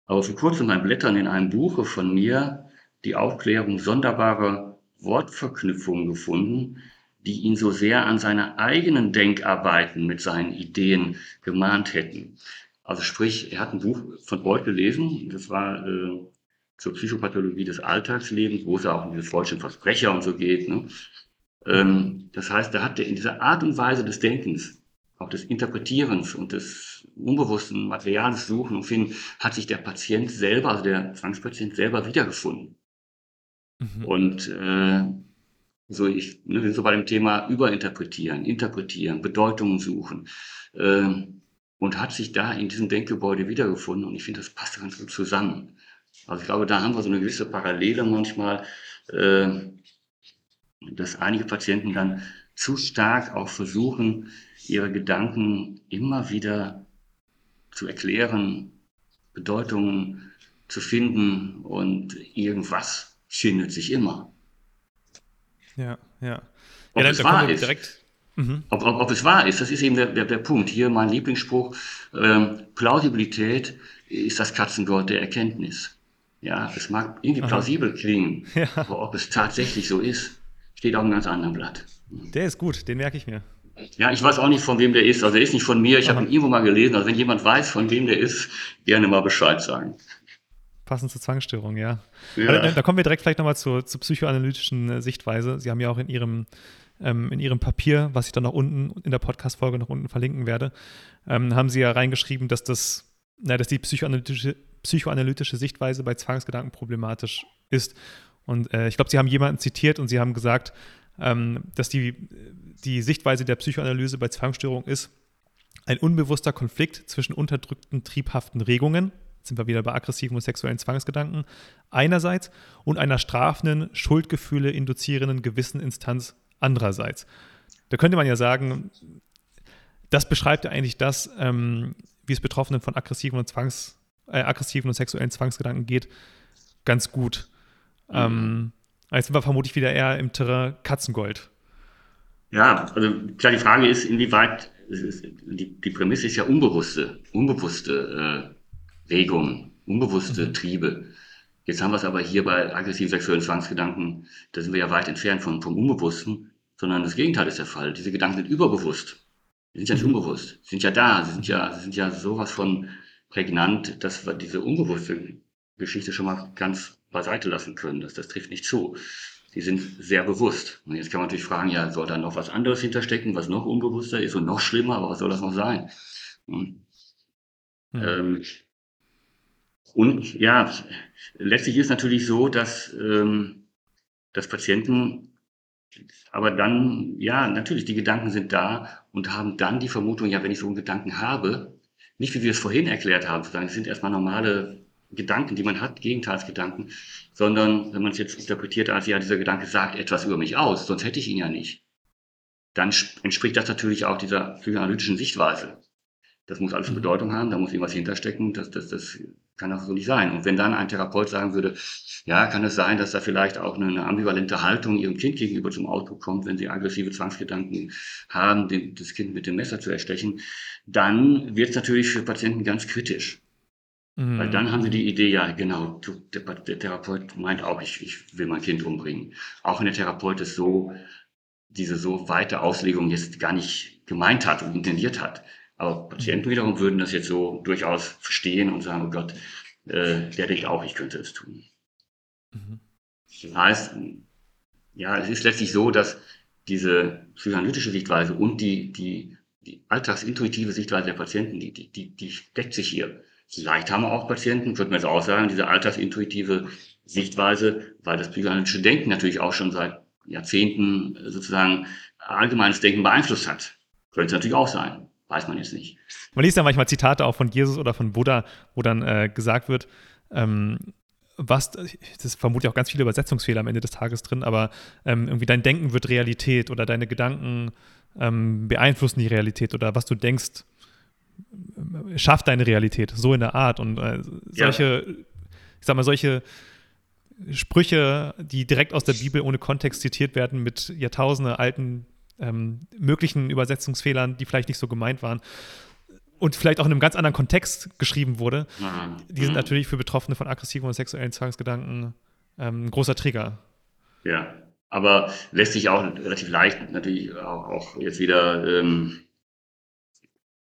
Speaker 2: Aber vor kurzem beim Blättern in einem Buche von mir die Aufklärung sonderbarer Wortverknüpfungen gefunden, die ihn so sehr an seine eigenen Denkarbeiten mit seinen Ideen gemahnt hätten. Also sprich, er hat ein Buch von Freud gelesen, das war äh, zur Psychopathologie des Alltagslebens, wo es auch um diese falschen Versprecher und so geht. Ne? Ähm, das heißt, da hat er in dieser Art und Weise des Denkens, auch des Interpretierens und des unbewussten Materials Suchen und Finden, hat sich der Patient selber, also der Zwangspatient selber wiedergefunden. Mhm. Und äh, so ich, ne, sind so bei dem Thema Überinterpretieren, Interpretieren, Bedeutungen suchen. Äh, und hat sich da in diesem Denkgebäude wiedergefunden. Und ich finde, das passt ganz gut zusammen. Also ich glaube, da haben wir so eine gewisse Parallele manchmal, äh, dass einige Patienten dann zu stark auch versuchen, ihre Gedanken immer wieder zu erklären, Bedeutungen zu finden und irgendwas findet sich immer.
Speaker 1: Ja, ja.
Speaker 2: Ob ja, es wahr ist, direkt Mhm. Ob, ob, ob, es wahr ist, das ist eben der, der, der Punkt. Hier mein Lieblingsspruch, ähm, Plausibilität ist das Katzengold der Erkenntnis. Ja, es mag irgendwie Aha. plausibel klingen, ja. aber ob es tatsächlich so ist, steht auf einem ganz anderen Blatt.
Speaker 1: Der ist gut, den merke ich mir.
Speaker 2: Ja, ich weiß auch nicht, von wem der ist. Also er ist nicht von mir, ich habe ihn irgendwo mal gelesen. Also wenn jemand weiß, von wem der ist, gerne mal Bescheid sagen.
Speaker 1: Passend zur Zwangsstörung, ja. ja. Da, da, kommen wir direkt vielleicht nochmal zur, zur psychoanalytischen äh, Sichtweise. Sie haben ja auch in Ihrem ähm, in Ihrem Papier, was ich dann noch unten in der Podcast-Folge noch unten verlinken werde, ähm, haben Sie ja reingeschrieben, dass das, na, dass die psychoanalytische, psychoanalytische Sichtweise bei Zwangsgedanken problematisch ist. Und äh, ich glaube, Sie haben jemanden zitiert und Sie haben gesagt, ähm, dass die, die Sichtweise der Psychoanalyse bei Zwangsstörung ist, ein unbewusster Konflikt zwischen unterdrückten triebhaften Regungen, sind wir wieder bei aggressiven und sexuellen Zwangsgedanken, einerseits und einer strafenden, Schuldgefühle induzierenden gewissen Instanz andererseits. Da könnte man ja sagen, das beschreibt ja eigentlich das, ähm, wie es Betroffenen von aggressiven und, Zwangs, äh, aggressiven und sexuellen Zwangsgedanken geht, ganz gut. Mhm. Ähm, jetzt sind wir vermutlich wieder eher im Terrain Katzengold.
Speaker 2: Ja, also klar, die Frage ist, inwieweit, ist, die, die Prämisse ist ja unbewusste, unbewusste äh, Regungen, unbewusste mhm. Triebe. Jetzt haben wir es aber hier bei aggressiven sexuellen Zwangsgedanken, da sind wir ja weit entfernt von, vom Unbewussten, sondern das Gegenteil ist der Fall. Diese Gedanken sind überbewusst. Die sind ja nicht mhm. unbewusst. Sie sind ja da. Sie sind ja, sie sind ja sowas von prägnant, dass wir diese unbewusste Geschichte schon mal ganz beiseite lassen können. Das, das trifft nicht zu. Die sind sehr bewusst. Und jetzt kann man natürlich fragen, ja, soll da noch was anderes hinterstecken, was noch unbewusster ist und noch schlimmer, aber was soll das noch sein? Hm. Mhm. Ähm, und ja, letztlich ist natürlich so, dass, ähm, dass Patienten aber dann, ja, natürlich, die Gedanken sind da und haben dann die Vermutung, ja, wenn ich so einen Gedanken habe, nicht wie wir es vorhin erklärt haben, sozusagen, es sind erstmal normale Gedanken, die man hat, Gegenteilsgedanken, sondern wenn man es jetzt interpretiert als, ja, dieser Gedanke sagt etwas über mich aus, sonst hätte ich ihn ja nicht, dann entspricht das natürlich auch dieser psychoanalytischen Sichtweise. Das muss alles eine mhm. Bedeutung haben, da muss irgendwas hinterstecken, das, das, das kann auch so nicht sein. Und wenn dann ein Therapeut sagen würde, ja, kann es sein, dass da vielleicht auch eine, eine ambivalente Haltung ihrem Kind gegenüber zum Ausdruck kommt, wenn sie aggressive Zwangsgedanken haben, den, das Kind mit dem Messer zu erstechen, dann wird es natürlich für Patienten ganz kritisch. Mhm. Weil dann haben sie die Idee, ja, genau, der, der Therapeut meint auch, ich, ich will mein Kind umbringen. Auch wenn der Therapeut es so, diese so weite Auslegung jetzt gar nicht gemeint hat und intendiert hat. Aber Patienten wiederum würden das jetzt so durchaus verstehen und sagen, oh Gott, äh, der denkt auch, ich könnte es tun. Mhm. Das heißt, ja, es ist letztlich so, dass diese psychoanalytische Sichtweise und die, die, die alltagsintuitive Sichtweise der Patienten, die, die, die, die deckt sich hier. Vielleicht haben wir auch Patienten, könnte man jetzt auch sagen, diese alltagsintuitive Sichtweise, weil das psychoanalytische Denken natürlich auch schon seit Jahrzehnten sozusagen allgemeines Denken beeinflusst hat. Könnte es natürlich auch sein. Weiß man jetzt nicht.
Speaker 1: Man liest ja manchmal Zitate auch von Jesus oder von Buddha, wo dann äh, gesagt wird, ähm, was, das ist vermutlich auch ganz viele Übersetzungsfehler am Ende des Tages drin, aber ähm, irgendwie dein Denken wird Realität oder deine Gedanken ähm, beeinflussen die Realität oder was du denkst, schafft deine Realität, so in der Art. Und äh, solche, ja. ich sag mal, solche Sprüche, die direkt aus der Bibel ohne Kontext zitiert werden, mit Jahrtausende alten ähm, möglichen Übersetzungsfehlern, die vielleicht nicht so gemeint waren und vielleicht auch in einem ganz anderen Kontext geschrieben wurde, mhm. die sind mhm. natürlich für Betroffene von aggressiven und sexuellen Zwangsgedanken ähm, ein großer Trigger.
Speaker 2: Ja, aber lässt sich auch relativ leicht natürlich auch, auch jetzt wieder ähm,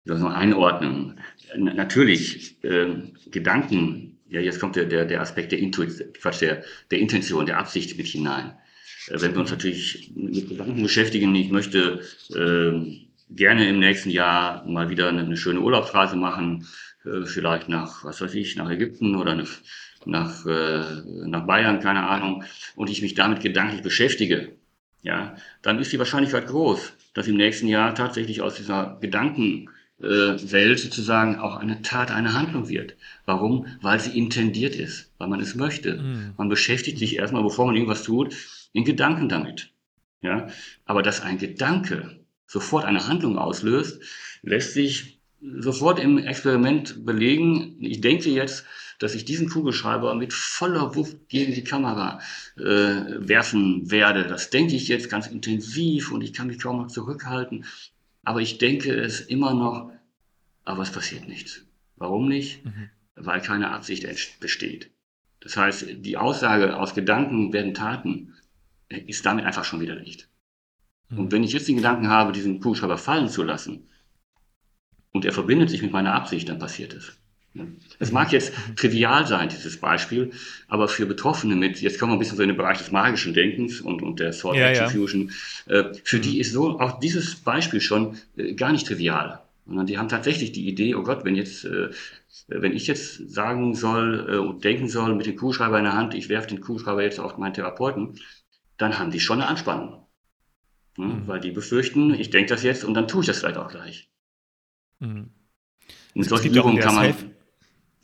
Speaker 2: einordnen. Natürlich, äh, Gedanken, ja, jetzt kommt der, der, der Aspekt der, Intuit, Quatsch, der, der Intention, der Absicht mit hinein. Äh, wenn wir uns natürlich mit Gedanken beschäftigen, ich möchte äh, gerne im nächsten Jahr mal wieder eine, eine schöne Urlaubsreise machen, äh, vielleicht nach, was weiß ich, nach Ägypten oder nach, nach, äh, nach Bayern, keine Ahnung, und ich mich damit gedanklich beschäftige, ja, dann ist die Wahrscheinlichkeit groß, dass im nächsten Jahr tatsächlich aus dieser Gedankenwelt äh, sozusagen auch eine Tat, eine Handlung wird. Warum? Weil sie intendiert ist, weil man es möchte. Mhm. Man beschäftigt sich erstmal, bevor man irgendwas tut, in Gedanken damit. Ja, aber dass ein Gedanke sofort eine Handlung auslöst, lässt sich sofort im Experiment belegen. Ich denke jetzt, dass ich diesen Kugelschreiber mit voller Wucht gegen die Kamera äh, werfen werde. Das denke ich jetzt ganz intensiv und ich kann mich kaum noch zurückhalten. Aber ich denke es immer noch, aber es passiert nichts. Warum nicht? Mhm. Weil keine Absicht besteht. Das heißt, die Aussage aus Gedanken werden Taten ist damit einfach schon widerlegt. Mhm. Und wenn ich jetzt den Gedanken habe, diesen Kugelschreiber fallen zu lassen, und er verbindet sich mit meiner Absicht, dann passiert es. Es mag jetzt trivial sein, dieses Beispiel, aber für Betroffene mit, jetzt kommen wir ein bisschen so in den Bereich des magischen Denkens und, und der Sword ja, ja. Fusion, äh, für mhm. die ist so auch dieses Beispiel schon äh, gar nicht trivial. Sondern die haben tatsächlich die Idee, oh Gott, wenn jetzt, äh, wenn ich jetzt sagen soll äh, und denken soll mit dem Kugelschreiber in der Hand, ich werfe den Kugelschreiber jetzt auf meinen Therapeuten, dann haben die schon eine Anspannung. Ne? Mhm. Weil die befürchten, ich denke das jetzt und dann tue ich das vielleicht auch gleich. Mhm. Und solche Übungen kann man.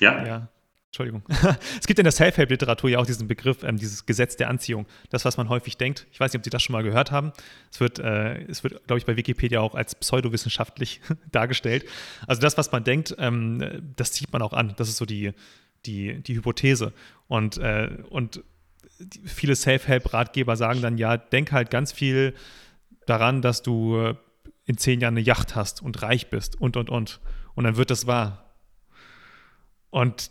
Speaker 1: Ja? ja. Entschuldigung. (laughs) es gibt in der Self-Help-Literatur ja auch diesen Begriff, ähm, dieses Gesetz der Anziehung. Das, was man häufig denkt. Ich weiß nicht, ob Sie das schon mal gehört haben. Es wird, äh, wird glaube ich, bei Wikipedia auch als pseudowissenschaftlich (laughs) dargestellt. Also das, was man denkt, ähm, das zieht man auch an. Das ist so die, die, die Hypothese. Und, äh, und viele Self-Help-Ratgeber sagen dann, ja, denk halt ganz viel daran, dass du in zehn Jahren eine Yacht hast und reich bist und, und, und. Und dann wird das wahr. Und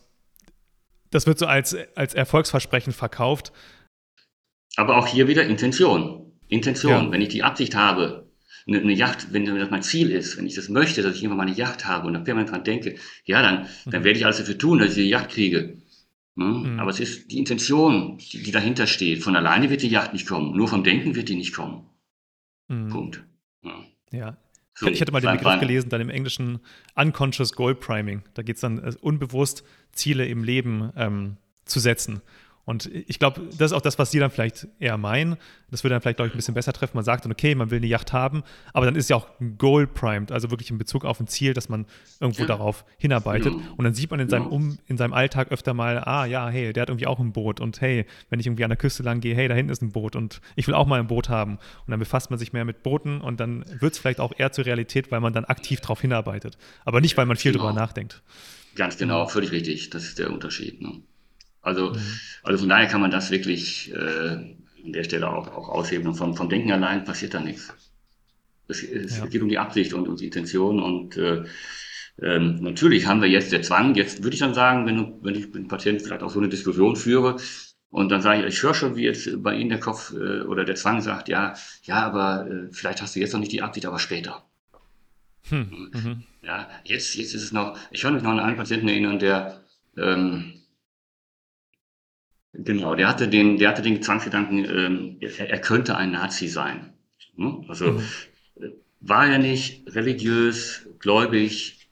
Speaker 1: das wird so als, als Erfolgsversprechen verkauft.
Speaker 2: Aber auch hier wieder Intention. Intention. Ja. Wenn ich die Absicht habe, eine, eine, Yacht, wenn das mein Ziel ist, wenn ich das möchte, dass ich irgendwann mal eine Yacht habe und dann permanent dran denke, ja, dann, dann mhm. werde ich alles dafür tun, dass ich die Yacht kriege. Ne? Mhm. Aber es ist die Intention, die, die, dahinter steht. Von alleine wird die Yacht nicht kommen. Nur vom Denken wird die nicht kommen. Mhm. Punkt.
Speaker 1: Ja. ja. So, ich hatte mal den Begriff gelesen, dann im Englischen Unconscious Goal Priming. Da geht es dann äh, unbewusst Ziele im Leben ähm, zu setzen. Und ich glaube, das ist auch das, was Sie dann vielleicht eher meinen. Das würde dann vielleicht, glaube ich, ein bisschen besser treffen. Man sagt dann, okay, man will eine Yacht haben, aber dann ist ja auch ein Goal primed, also wirklich in Bezug auf ein Ziel, dass man irgendwo ja. darauf hinarbeitet. Ja. Und dann sieht man in seinem, um, in seinem Alltag öfter mal, ah ja, hey, der hat irgendwie auch ein Boot und hey, wenn ich irgendwie an der Küste lang gehe, hey, da hinten ist ein Boot und ich will auch mal ein Boot haben. Und dann befasst man sich mehr mit Booten und dann wird es vielleicht auch eher zur Realität, weil man dann aktiv darauf hinarbeitet. Aber nicht, weil man viel genau. drüber nachdenkt.
Speaker 2: Ganz genau, völlig richtig. Das ist der Unterschied. Ne? Also, mhm. also von daher kann man das wirklich äh, an der Stelle auch, auch ausheben. Und vom, vom Denken allein passiert da nichts. Es, es ja. geht um die Absicht und um die Intention. Und äh, ähm, natürlich haben wir jetzt der Zwang, jetzt würde ich dann sagen, wenn, du, wenn ich mit dem Patienten vielleicht auch so eine Diskussion führe, und dann sage ich, ich höre schon, wie jetzt bei Ihnen der Kopf äh, oder der Zwang sagt, ja, ja, aber äh, vielleicht hast du jetzt noch nicht die Absicht, aber später. Hm. Mhm. Ja, jetzt, jetzt ist es noch, ich kann mich noch an einen Patienten erinnern, der ähm, Genau, der hatte den, der hatte den Zwangsgedanken, ähm, er, er könnte ein Nazi sein. Ne? Also mhm. war er nicht religiös, gläubig,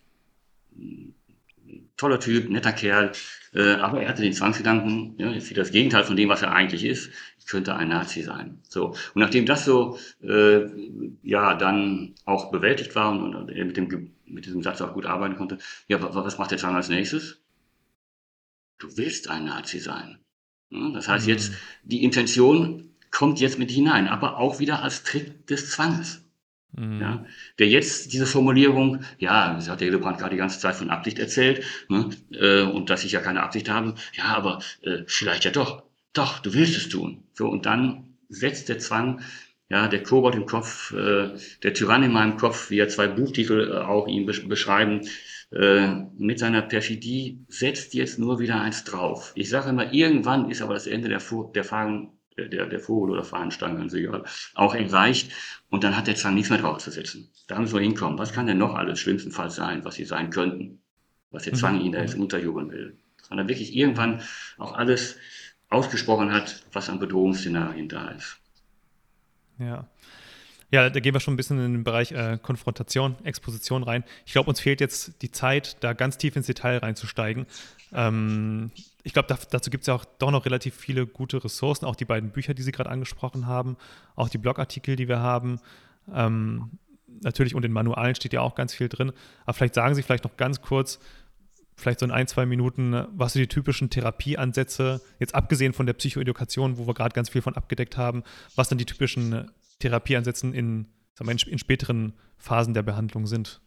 Speaker 2: toller Typ, netter Kerl, äh, aber er hatte den Zwangsgedanken, ja, jetzt das Gegenteil von dem, was er eigentlich ist, ich könnte ein Nazi sein. So und nachdem das so äh, ja dann auch bewältigt war und, und er mit dem mit diesem Satz auch gut arbeiten konnte, ja, was macht der Zwang als nächstes? Du willst ein Nazi sein. Das heißt jetzt, mhm. die Intention kommt jetzt mit hinein, aber auch wieder als Trick des Zwanges. Mhm. Ja, der jetzt diese Formulierung, ja, das hat der Hillebrand gerade die ganze Zeit von Absicht erzählt, ne, äh, und dass ich ja keine Absicht habe, ja, aber äh, vielleicht ja doch, doch, du willst es tun. So, und dann setzt der Zwang, ja, der Kobold im Kopf, äh, der Tyrann in meinem Kopf, wie ja zwei Buchtitel äh, auch ihn beschreiben, äh, mit seiner Perfidie setzt jetzt nur wieder eins drauf. Ich sage immer, irgendwann ist aber das Ende der, der, Fahren, der, der Vogel- oder Fahnenstange, ganz egal, auch erreicht und dann hat der Zwang nichts mehr draufzusetzen. Da müssen wir hinkommen. Was kann denn noch alles schlimmstenfalls sein, was sie sein könnten? Was der Zwang mhm. ihnen da jetzt unterjubeln will. Dass man da wirklich irgendwann auch alles ausgesprochen hat, was an Bedrohungsszenarien da ist.
Speaker 1: Ja. Ja, da gehen wir schon ein bisschen in den Bereich äh, Konfrontation, Exposition rein. Ich glaube, uns fehlt jetzt die Zeit, da ganz tief ins Detail reinzusteigen. Ähm, ich glaube, da, dazu gibt es ja auch doch noch relativ viele gute Ressourcen, auch die beiden Bücher, die Sie gerade angesprochen haben, auch die Blogartikel, die wir haben. Ähm, natürlich und in Manualen steht ja auch ganz viel drin. Aber vielleicht sagen Sie vielleicht noch ganz kurz, vielleicht so in ein, zwei Minuten, was sind die typischen Therapieansätze, jetzt abgesehen von der Psychoedukation, wo wir gerade ganz viel von abgedeckt haben, was dann die typischen Therapieansätzen in, wir, in späteren Phasen der Behandlung sind.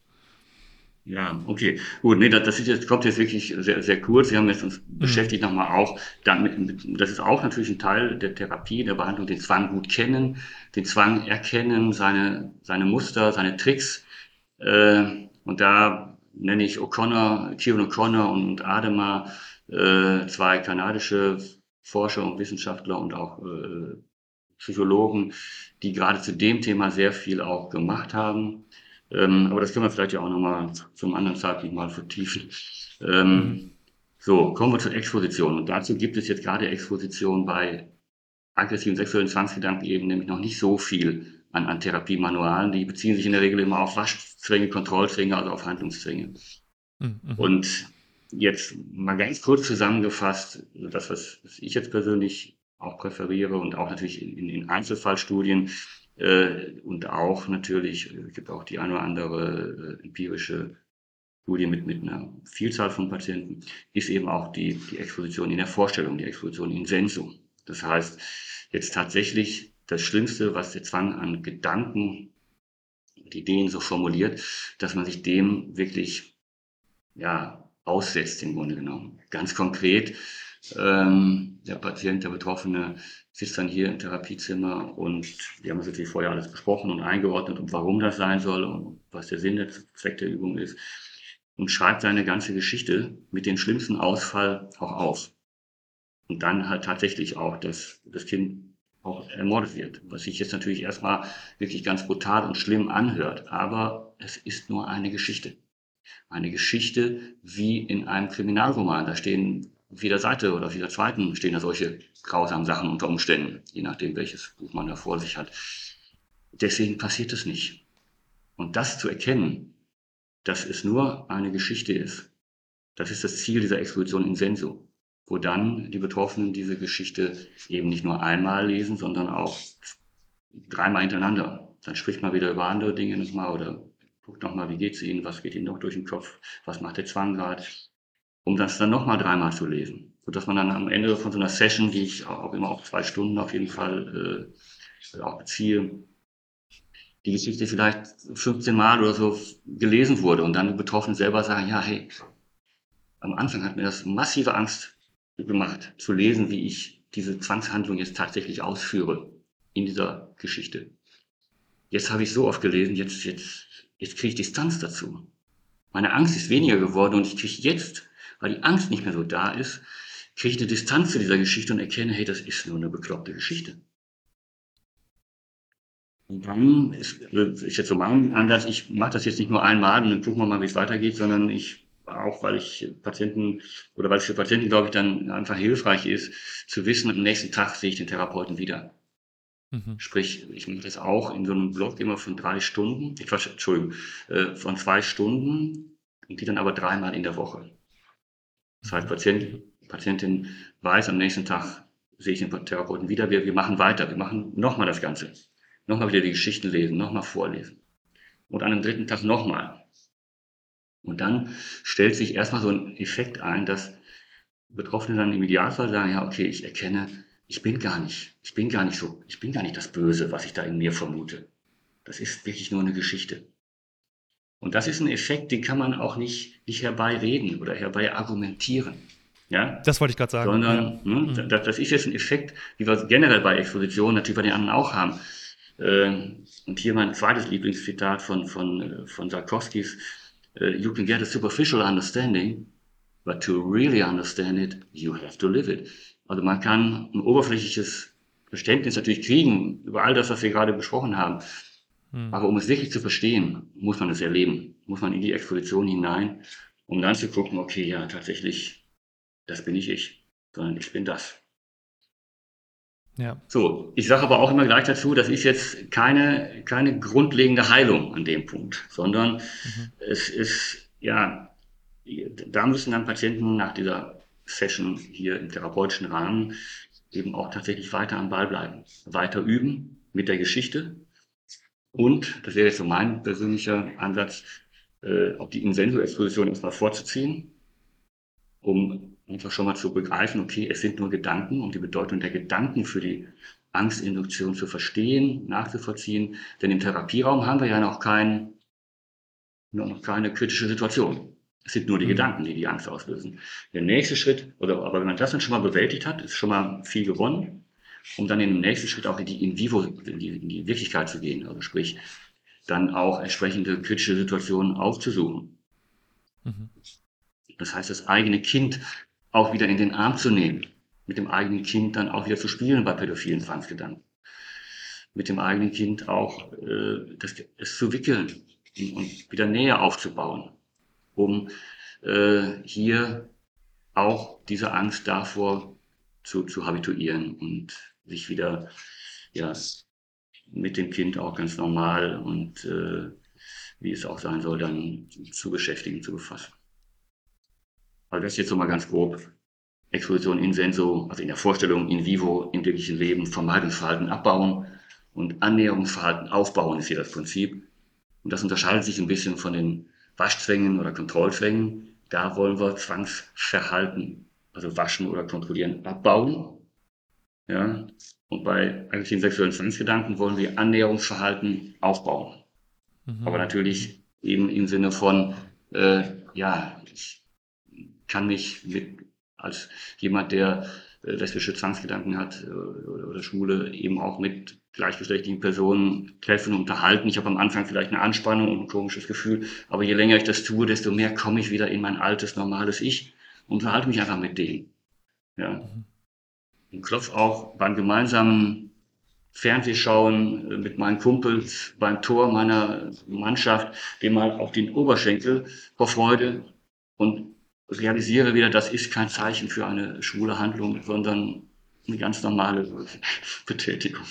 Speaker 2: Ja, okay. Gut, nee, das, das ist jetzt, kommt jetzt wirklich sehr, sehr kurz. Wir haben jetzt uns mhm. beschäftigt nochmal auch damit, das ist auch natürlich ein Teil der Therapie, der Behandlung, den Zwang gut kennen, den Zwang erkennen, seine, seine Muster, seine Tricks. Äh, und da nenne ich O'Connor, Kieran O'Connor und Adema, äh, zwei kanadische Forscher und Wissenschaftler und auch äh, Psychologen, die gerade zu dem Thema sehr viel auch gemacht haben. Ähm, aber das können wir vielleicht ja auch nochmal zum anderen Zeitpunkt mal vertiefen. Ähm, mhm. So, kommen wir zur Exposition. Und dazu gibt es jetzt gerade Exposition bei aggressiven sexuellen Zwangsgedanken eben nämlich noch nicht so viel an, an Therapiemanualen. Die beziehen sich in der Regel immer auf Waschzwänge, Kontrollzwänge, also auf Handlungszwänge. Mhm. Und jetzt mal ganz kurz zusammengefasst, das, was ich jetzt persönlich auch präferiere und auch natürlich in, in Einzelfallstudien äh, und auch natürlich, es gibt auch die eine oder andere äh, empirische Studie mit, mit einer Vielzahl von Patienten, ist eben auch die, die Exposition in der Vorstellung, die Exposition in Sensum. Das heißt, jetzt tatsächlich das Schlimmste, was der Zwang an Gedanken und Ideen so formuliert, dass man sich dem wirklich ja, aussetzt im Grunde genommen. Ganz konkret ähm, der Patient, der Betroffene sitzt dann hier im Therapiezimmer und wir haben das natürlich vorher alles besprochen und eingeordnet und warum das sein soll und was der Sinn, der Zweck der Übung ist und schreibt seine ganze Geschichte mit dem schlimmsten Ausfall auch auf. Und dann halt tatsächlich auch, dass das Kind auch ermordet wird, was sich jetzt natürlich erstmal wirklich ganz brutal und schlimm anhört, aber es ist nur eine Geschichte. Eine Geschichte wie in einem Kriminalroman. Da stehen auf jeder Seite oder auf jeder zweiten stehen da solche grausamen Sachen unter Umständen, je nachdem, welches Buch man da vor sich hat. Deswegen passiert es nicht. Und das zu erkennen, dass es nur eine Geschichte ist, das ist das Ziel dieser Exposition in Senso, wo dann die Betroffenen diese Geschichte eben nicht nur einmal lesen, sondern auch dreimal hintereinander. Dann spricht man wieder über andere Dinge nochmal oder guckt nochmal, wie geht es Ihnen, was geht Ihnen noch durch den Kopf, was macht der Zwang gerade, um das dann nochmal dreimal zu lesen. Sodass man dann am Ende von so einer Session, die ich auch immer auf zwei Stunden auf jeden Fall äh, auch beziehe, die Geschichte vielleicht 15 Mal oder so gelesen wurde und dann die Betroffenen selber sagen, ja, hey, am Anfang hat mir das massive Angst gemacht, zu lesen, wie ich diese Zwangshandlung jetzt tatsächlich ausführe in dieser Geschichte. Jetzt habe ich so oft gelesen, jetzt, jetzt, jetzt kriege ich Distanz dazu. Meine Angst ist weniger geworden und ich kriege jetzt, weil die Angst nicht mehr so da ist, kriege ich eine Distanz zu dieser Geschichte und erkenne, hey, das ist nur eine bekloppte Geschichte. Und dann ist, ist jetzt so mein Ansatz, ich mache das jetzt nicht nur einmal und dann gucken wir mal, wie es weitergeht, sondern ich auch weil ich Patienten oder weil es für Patienten, glaube ich, dann einfach hilfreich ist, zu wissen, am nächsten Tag sehe ich den Therapeuten wieder. Mhm. Sprich, ich mache das auch in so einem Blog immer von drei Stunden, ich Entschuldigung, äh, von zwei Stunden und die dann aber dreimal in der Woche. Das heißt, Patient, Patientin weiß, am nächsten Tag sehe ich den Therapeuten wieder, wir, wir machen weiter, wir machen nochmal das Ganze. Nochmal wieder die Geschichten lesen, nochmal vorlesen. Und an einem dritten Tag nochmal. Und dann stellt sich erstmal so ein Effekt ein, dass Betroffene dann im Idealfall sagen, ja, okay, ich erkenne, ich bin gar nicht, ich bin gar nicht so, ich bin gar nicht das Böse, was ich da in mir vermute. Das ist wirklich nur eine Geschichte. Und das ist ein Effekt, den kann man auch nicht, nicht herbeireden oder herbei argumentieren. Ja?
Speaker 1: Das wollte ich gerade sagen.
Speaker 2: Sondern, ja. ne, mhm. das, das, ist jetzt ein Effekt, wie wir generell bei Expositionen natürlich bei den anderen auch haben. Ähm, und hier mein zweites Lieblingszitat von, von, von Sarkowskis, uh, you can get a superficial understanding, but to really understand it, you have to live it. Also man kann ein oberflächliches Verständnis natürlich kriegen über all das, was wir gerade besprochen haben. Hm. Aber um es wirklich zu verstehen, muss man es erleben, muss man in die Exposition hinein, um dann zu gucken, okay, ja, tatsächlich, das bin nicht ich, sondern ich bin das. Ja. So, ich sage aber auch immer gleich dazu, das ist jetzt keine, keine grundlegende Heilung an dem Punkt, sondern mhm. es ist, ja, da müssen dann Patienten nach dieser Session hier im therapeutischen Rahmen eben auch tatsächlich weiter am Ball bleiben, weiter üben mit der Geschichte und, das wäre jetzt so mein persönlicher Ansatz, äh, auch die Insenso-Exposition erstmal vorzuziehen, um einfach schon mal zu begreifen, okay, es sind nur Gedanken und die Bedeutung der Gedanken für die Angstinduktion zu verstehen, nachzuvollziehen. Denn im Therapieraum haben wir ja noch, kein, noch keine kritische Situation. Es sind nur die mhm. Gedanken, die die Angst auslösen. Der nächste Schritt, oder aber wenn man das dann schon mal bewältigt hat, ist schon mal viel gewonnen, um dann im nächsten Schritt auch in die in vivo, in die, in die Wirklichkeit zu gehen. Also sprich, dann auch entsprechende kritische Situationen aufzusuchen. Mhm. Das heißt, das eigene Kind auch wieder in den Arm zu nehmen, mit dem eigenen Kind dann auch wieder zu spielen bei pädophilen Zwangsgedanken. Mit dem eigenen Kind auch äh, das, es zu wickeln und wieder näher aufzubauen um äh, hier auch diese Angst davor zu, zu habituieren und sich wieder ja, mit dem Kind auch ganz normal und äh, wie es auch sein soll, dann zu beschäftigen, zu befassen. Also das jetzt so mal ganz grob. Exposition in Senso, also in der Vorstellung in vivo, im wirklichen Leben, Vermeidungsverhalten abbauen und Annäherungsverhalten aufbauen ist hier das Prinzip. Und das unterscheidet sich ein bisschen von den Waschzwängen oder Kontrollzwängen, da wollen wir Zwangsverhalten, also waschen oder kontrollieren, abbauen. Ja? Und bei aggressiven sexuellen Zwangsgedanken wollen wir Annäherungsverhalten aufbauen. Mhm. Aber natürlich eben im Sinne von, äh, ja, ich kann mich mit, als jemand, der äh, lesbische Zwangsgedanken hat äh, oder, oder Schwule, eben auch mit gleichgeschlechtlichen Personen treffen, unterhalten. Ich habe am Anfang vielleicht eine Anspannung und ein komisches Gefühl, aber je länger ich das tue, desto mehr komme ich wieder in mein altes, normales Ich und unterhalte mich einfach mit denen. Ja. Mhm. Klopf auch beim gemeinsamen Fernsehschauen äh, mit meinen Kumpels beim Tor meiner Mannschaft dem mal auf den Oberschenkel vor Freude und realisiere wieder, das ist kein Zeichen für eine schwule Handlung, sondern eine ganz normale (laughs) Betätigung.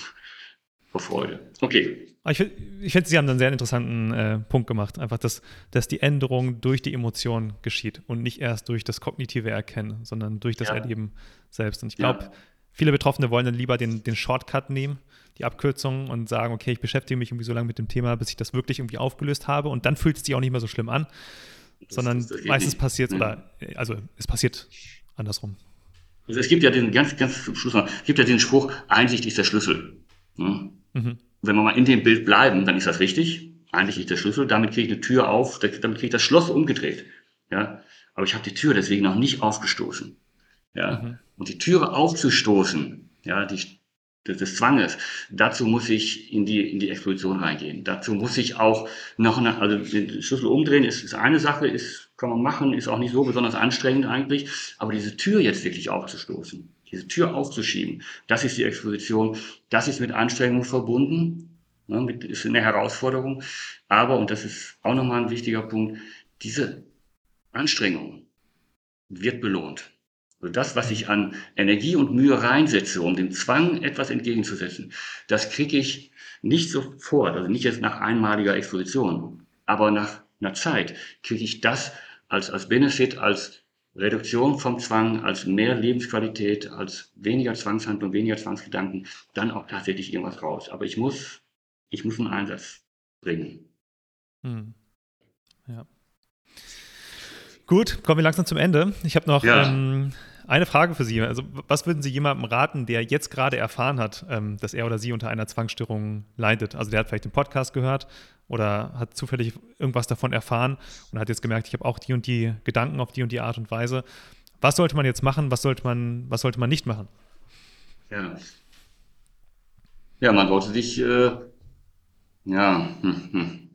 Speaker 2: vor Freude. Okay.
Speaker 1: Ich, ich finde, Sie haben einen sehr interessanten äh, Punkt gemacht. Einfach, dass, dass die Änderung durch die Emotion geschieht und nicht erst durch das kognitive Erkennen, sondern durch das ja. Erleben selbst. Und ich glaube, ja. Viele Betroffene wollen dann lieber den, den Shortcut nehmen, die Abkürzung und sagen, okay, ich beschäftige mich irgendwie so lange mit dem Thema, bis ich das wirklich irgendwie aufgelöst habe. Und dann fühlt es sich auch nicht mehr so schlimm an, das sondern meistens passiert es, oder also es passiert andersrum.
Speaker 2: Also es gibt ja den ganz, ganz Schluss noch, es gibt ja den Spruch, Einsicht ist der Schlüssel. Ne? Mhm. Wenn wir mal in dem Bild bleiben, dann ist das richtig. Einsicht ist der Schlüssel. Damit kriege ich eine Tür auf, damit kriege ich das Schloss umgedreht. Ja, aber ich habe die Tür deswegen noch nicht aufgestoßen. Ja, mhm. Und die Türe aufzustoßen, ja, die, des, des Zwanges, dazu muss ich in die, in die Exposition reingehen. Dazu muss ich auch noch, eine, also den Schlüssel umdrehen ist, ist eine Sache, ist, kann man machen, ist auch nicht so besonders anstrengend eigentlich, aber diese Tür jetzt wirklich aufzustoßen, diese Tür aufzuschieben, das ist die Exposition, das ist mit Anstrengung verbunden, ne, mit, ist eine Herausforderung, aber, und das ist auch nochmal ein wichtiger Punkt, diese Anstrengung wird belohnt. Also das, was ich an Energie und Mühe reinsetze, um dem Zwang etwas entgegenzusetzen, das kriege ich nicht sofort, also nicht jetzt nach einmaliger Exposition, aber nach einer Zeit kriege ich das als, als Benefit, als Reduktion vom Zwang, als mehr Lebensqualität, als weniger Zwangshandlung, weniger Zwangsgedanken, dann auch tatsächlich irgendwas raus. Aber ich muss, ich muss einen Einsatz bringen. Hm.
Speaker 1: Ja. Gut, kommen wir langsam zum Ende. Ich habe noch ja. ähm, eine Frage für Sie. Also, was würden Sie jemandem raten, der jetzt gerade erfahren hat, ähm, dass er oder sie unter einer Zwangsstörung leidet? Also, der hat vielleicht den Podcast gehört oder hat zufällig irgendwas davon erfahren und hat jetzt gemerkt, ich habe auch die und die Gedanken auf die und die Art und Weise. Was sollte man jetzt machen? Was sollte man, was sollte man nicht machen?
Speaker 2: Ja. Ja, man sollte sich, äh, ja, hm, hm.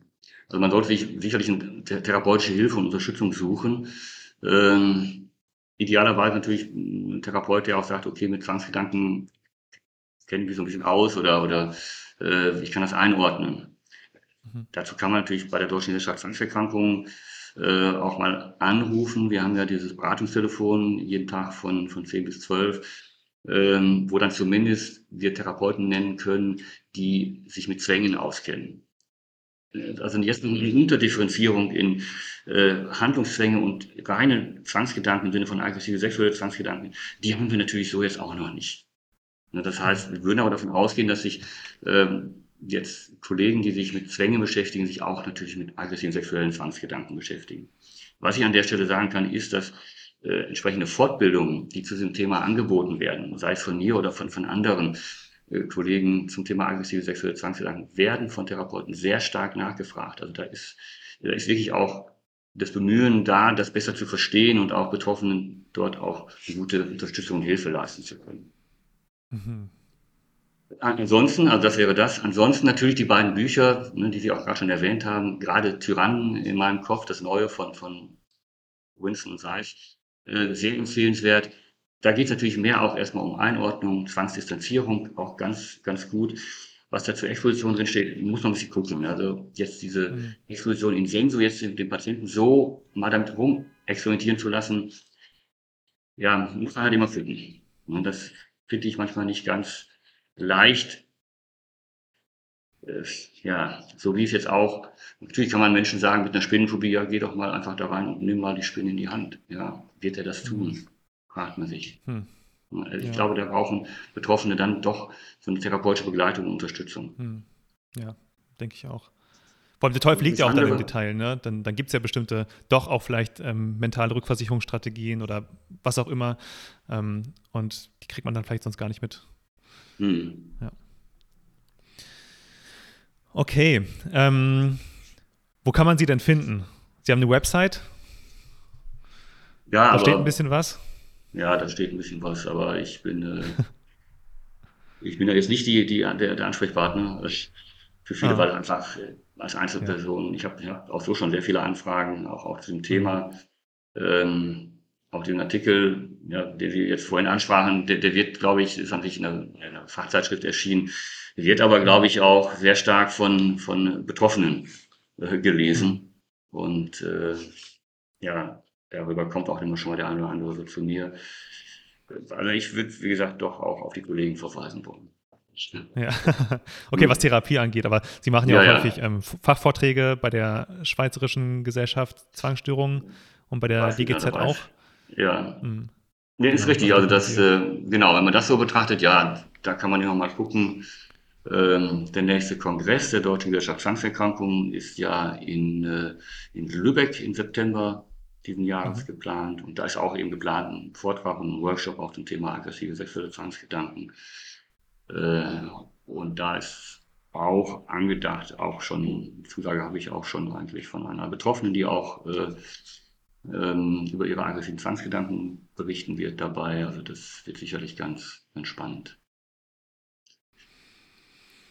Speaker 2: also man sollte sich sicherlich eine therapeutische Hilfe und Unterstützung suchen. Ähm, idealerweise natürlich ein Therapeut, der auch sagt, okay, mit Zwangsgedanken kenne ich mich so ein bisschen aus oder, oder äh, ich kann das einordnen. Mhm. Dazu kann man natürlich bei der Deutschen Gesellschaft Zwangserkrankungen äh, auch mal anrufen. Wir haben ja dieses Beratungstelefon jeden Tag von, von 10 bis 12, ähm, wo dann zumindest wir Therapeuten nennen können, die sich mit Zwängen auskennen also jetzt eine Unterdifferenzierung in äh, Handlungszwänge und reine Zwangsgedanken im Sinne von aggressive sexuelle Zwangsgedanken, die haben wir natürlich so jetzt auch noch nicht. Das heißt, wir würden aber davon ausgehen, dass sich ähm, jetzt Kollegen, die sich mit Zwängen beschäftigen, sich auch natürlich mit aggressiven sexuellen Zwangsgedanken beschäftigen. Was ich an der Stelle sagen kann, ist, dass äh, entsprechende Fortbildungen, die zu diesem Thema angeboten werden, sei es von mir oder von, von anderen, Kollegen zum Thema aggressive sexuelle Zwangsgedanken werden von Therapeuten sehr stark nachgefragt. Also da ist, da ist wirklich auch das Bemühen da, das besser zu verstehen und auch Betroffenen dort auch gute Unterstützung und Hilfe leisten zu können. Mhm. Ansonsten, also das wäre das. Ansonsten natürlich die beiden Bücher, ne, die Sie auch gerade schon erwähnt haben, gerade Tyrannen in meinem Kopf, das Neue von, von Winston Seich, äh, sehr empfehlenswert. Da geht es natürlich mehr auch erstmal um Einordnung, Zwangsdistanzierung, auch ganz, ganz gut. Was da zur Exposition drin steht, muss man ein bisschen gucken. Also jetzt diese mhm. Exposition in Senso, jetzt den Patienten so mal damit rum experimentieren zu lassen, ja, muss man halt immer finden. Und das finde ich manchmal nicht ganz leicht. Äh, ja, so wie es jetzt auch, natürlich kann man Menschen sagen mit einer Spinnenphobie, ja, geh doch mal einfach da rein und nimm mal die Spinne in die Hand. Ja, wird er das tun? Mhm fragt man sich. Hm. Also ich ja. glaube, da brauchen Betroffene dann doch so eine therapeutische Begleitung und Unterstützung. Hm.
Speaker 1: Ja, denke ich auch. Vor allem der Teufel liegt ja auch dann im Detail, ne? Dann, dann gibt es ja bestimmte, doch auch vielleicht ähm, mentale Rückversicherungsstrategien oder was auch immer. Ähm, und die kriegt man dann vielleicht sonst gar nicht mit. Hm. Ja. Okay. Ähm, wo kann man sie denn finden? Sie haben eine Website? Ja, da steht ein bisschen was.
Speaker 2: Ja, da steht ein bisschen was, aber ich bin, äh, (laughs) ich bin ja jetzt nicht die, die, der, der Ansprechpartner für viele, ah. weil einfach äh, als Einzelperson, ja. ich habe ja, auch so schon sehr viele Anfragen, auch, auch zu dem Thema. Ähm, auch den Artikel, ja, den Sie jetzt vorhin ansprachen, der, der wird, glaube ich, ist natürlich in einer, in einer Fachzeitschrift erschienen, wird aber, glaube ich, auch sehr stark von, von Betroffenen äh, gelesen. Mhm. Und äh, ja, darüber kommt auch immer schon mal der eine oder andere so zu mir. Also ich würde, wie gesagt, doch auch auf die Kollegen verweisen wollen.
Speaker 1: Ja. (laughs) okay, was Therapie angeht, aber Sie machen ja, ja auch häufig ähm, Fachvorträge bei der Schweizerischen Gesellschaft Zwangsstörungen und bei der DGZ auch.
Speaker 2: Ja. Mhm. Nee, ist richtig. Also das, äh, genau, wenn man das so betrachtet, ja, da kann man ja mal gucken. Ähm, der nächste Kongress der Deutschen Gesellschaft Zwangserkrankungen ist ja in, äh, in Lübeck im September diesen Jahres mhm. geplant. Und da ist auch eben geplant ein Vortrag und ein Workshop auch zum Thema aggressive sexuelle Zwangsgedanken. Äh, und da ist auch angedacht, auch schon, Zusage habe ich auch schon eigentlich von einer Betroffenen, die auch äh, ähm, über ihre aggressiven Zwangsgedanken berichten wird dabei. Also das wird sicherlich ganz entspannt.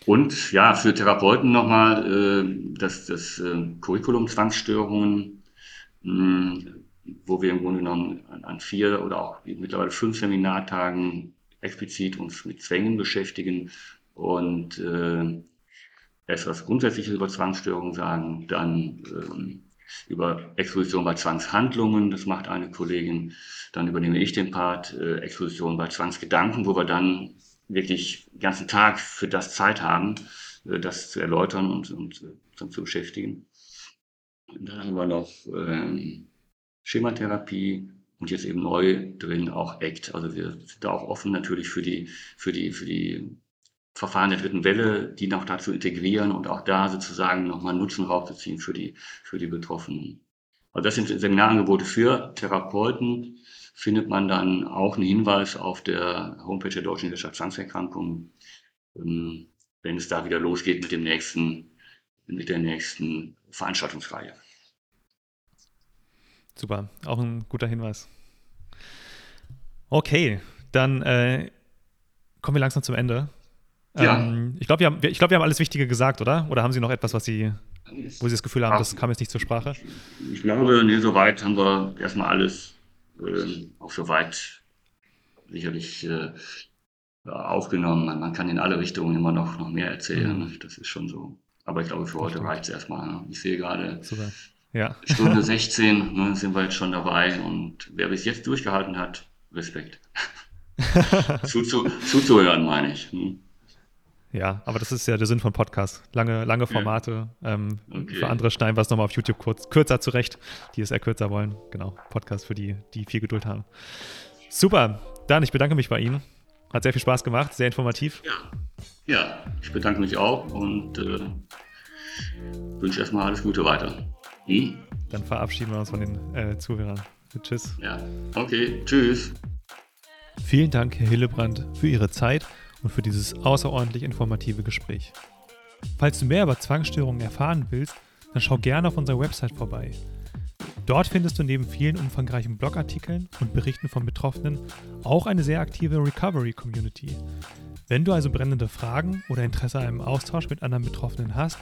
Speaker 2: Und ja, für Therapeuten nochmal äh, das, das äh, Curriculum Zwangsstörungen, wo wir im Grunde genommen an, an vier oder auch mittlerweile fünf Seminartagen explizit uns mit Zwängen beschäftigen und äh, erst was Grundsätzliches über Zwangsstörungen sagen, dann ähm, über Exposition bei Zwangshandlungen, das macht eine Kollegin, dann übernehme ich den Part, äh, Exposition bei Zwangsgedanken, wo wir dann wirklich den ganzen Tag für das Zeit haben, äh, das zu erläutern und, und äh, zu beschäftigen. Dann haben wir noch ähm, Schematherapie, und jetzt eben neu drin auch ACT. Also wir sind da auch offen natürlich für die, für die, für die Verfahren der dritten Welle, die noch dazu integrieren und auch da sozusagen nochmal Nutzen rauszuziehen für die, für die Betroffenen. Also das sind Seminarangebote für Therapeuten. Findet man dann auch einen Hinweis auf der Homepage der Deutschen Gesellschaft Zwangserkrankungen, ähm, wenn es da wieder losgeht mit dem nächsten, mit der nächsten Veranstaltungsreihe.
Speaker 1: Super, auch ein guter Hinweis. Okay, dann äh, kommen wir langsam zum Ende. Ja. Ähm, ich glaube, wir, haben, glaub, wir haben alles Wichtige gesagt, oder? Oder haben Sie noch etwas, was Sie, wo Sie das Gefühl haben, das kam jetzt nicht zur Sprache?
Speaker 2: Ich glaube, nee, soweit haben wir erstmal alles äh, auch soweit sicherlich äh, aufgenommen. Man, man, kann in alle Richtungen immer noch, noch mehr erzählen. Mhm. Das ist schon so. Aber ich glaube, für heute reicht es erstmal. Ne? Ich sehe gerade. Ja. (laughs) Stunde (laughs) 16 ne, sind wir jetzt schon dabei und wer bis jetzt durchgehalten hat, Respekt. (laughs) Zuzu, zuzuhören, meine ich. Hm.
Speaker 1: Ja, aber das ist ja der Sinn von Podcasts. Lange, lange Formate. Ja. Ähm, okay. Für andere schneiden wir es nochmal auf YouTube kurz, kürzer zurecht, die es eher kürzer wollen. Genau, Podcast für die, die viel Geduld haben. Super, dann ich bedanke mich bei Ihnen. Hat sehr viel Spaß gemacht, sehr informativ.
Speaker 2: Ja, ja ich bedanke mich auch und äh, wünsche erstmal alles Gute weiter.
Speaker 1: Hm? Dann verabschieden wir uns von den äh, Zuhörern. Tschüss.
Speaker 2: Ja, okay, tschüss.
Speaker 1: Vielen Dank, Herr Hillebrand, für Ihre Zeit und für dieses außerordentlich informative Gespräch. Falls du mehr über Zwangsstörungen erfahren willst, dann schau gerne auf unserer Website vorbei. Dort findest du neben vielen umfangreichen Blogartikeln und Berichten von Betroffenen auch eine sehr aktive Recovery-Community. Wenn du also brennende Fragen oder Interesse an einem Austausch mit anderen Betroffenen hast,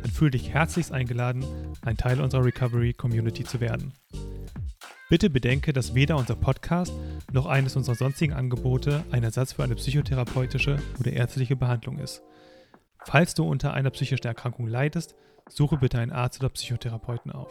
Speaker 1: dann fühle dich herzlichst eingeladen, ein Teil unserer Recovery Community zu werden. Bitte bedenke, dass weder unser Podcast noch eines unserer sonstigen Angebote ein Ersatz für eine psychotherapeutische oder ärztliche Behandlung ist. Falls du unter einer psychischen Erkrankung leidest, suche bitte einen Arzt oder Psychotherapeuten auf.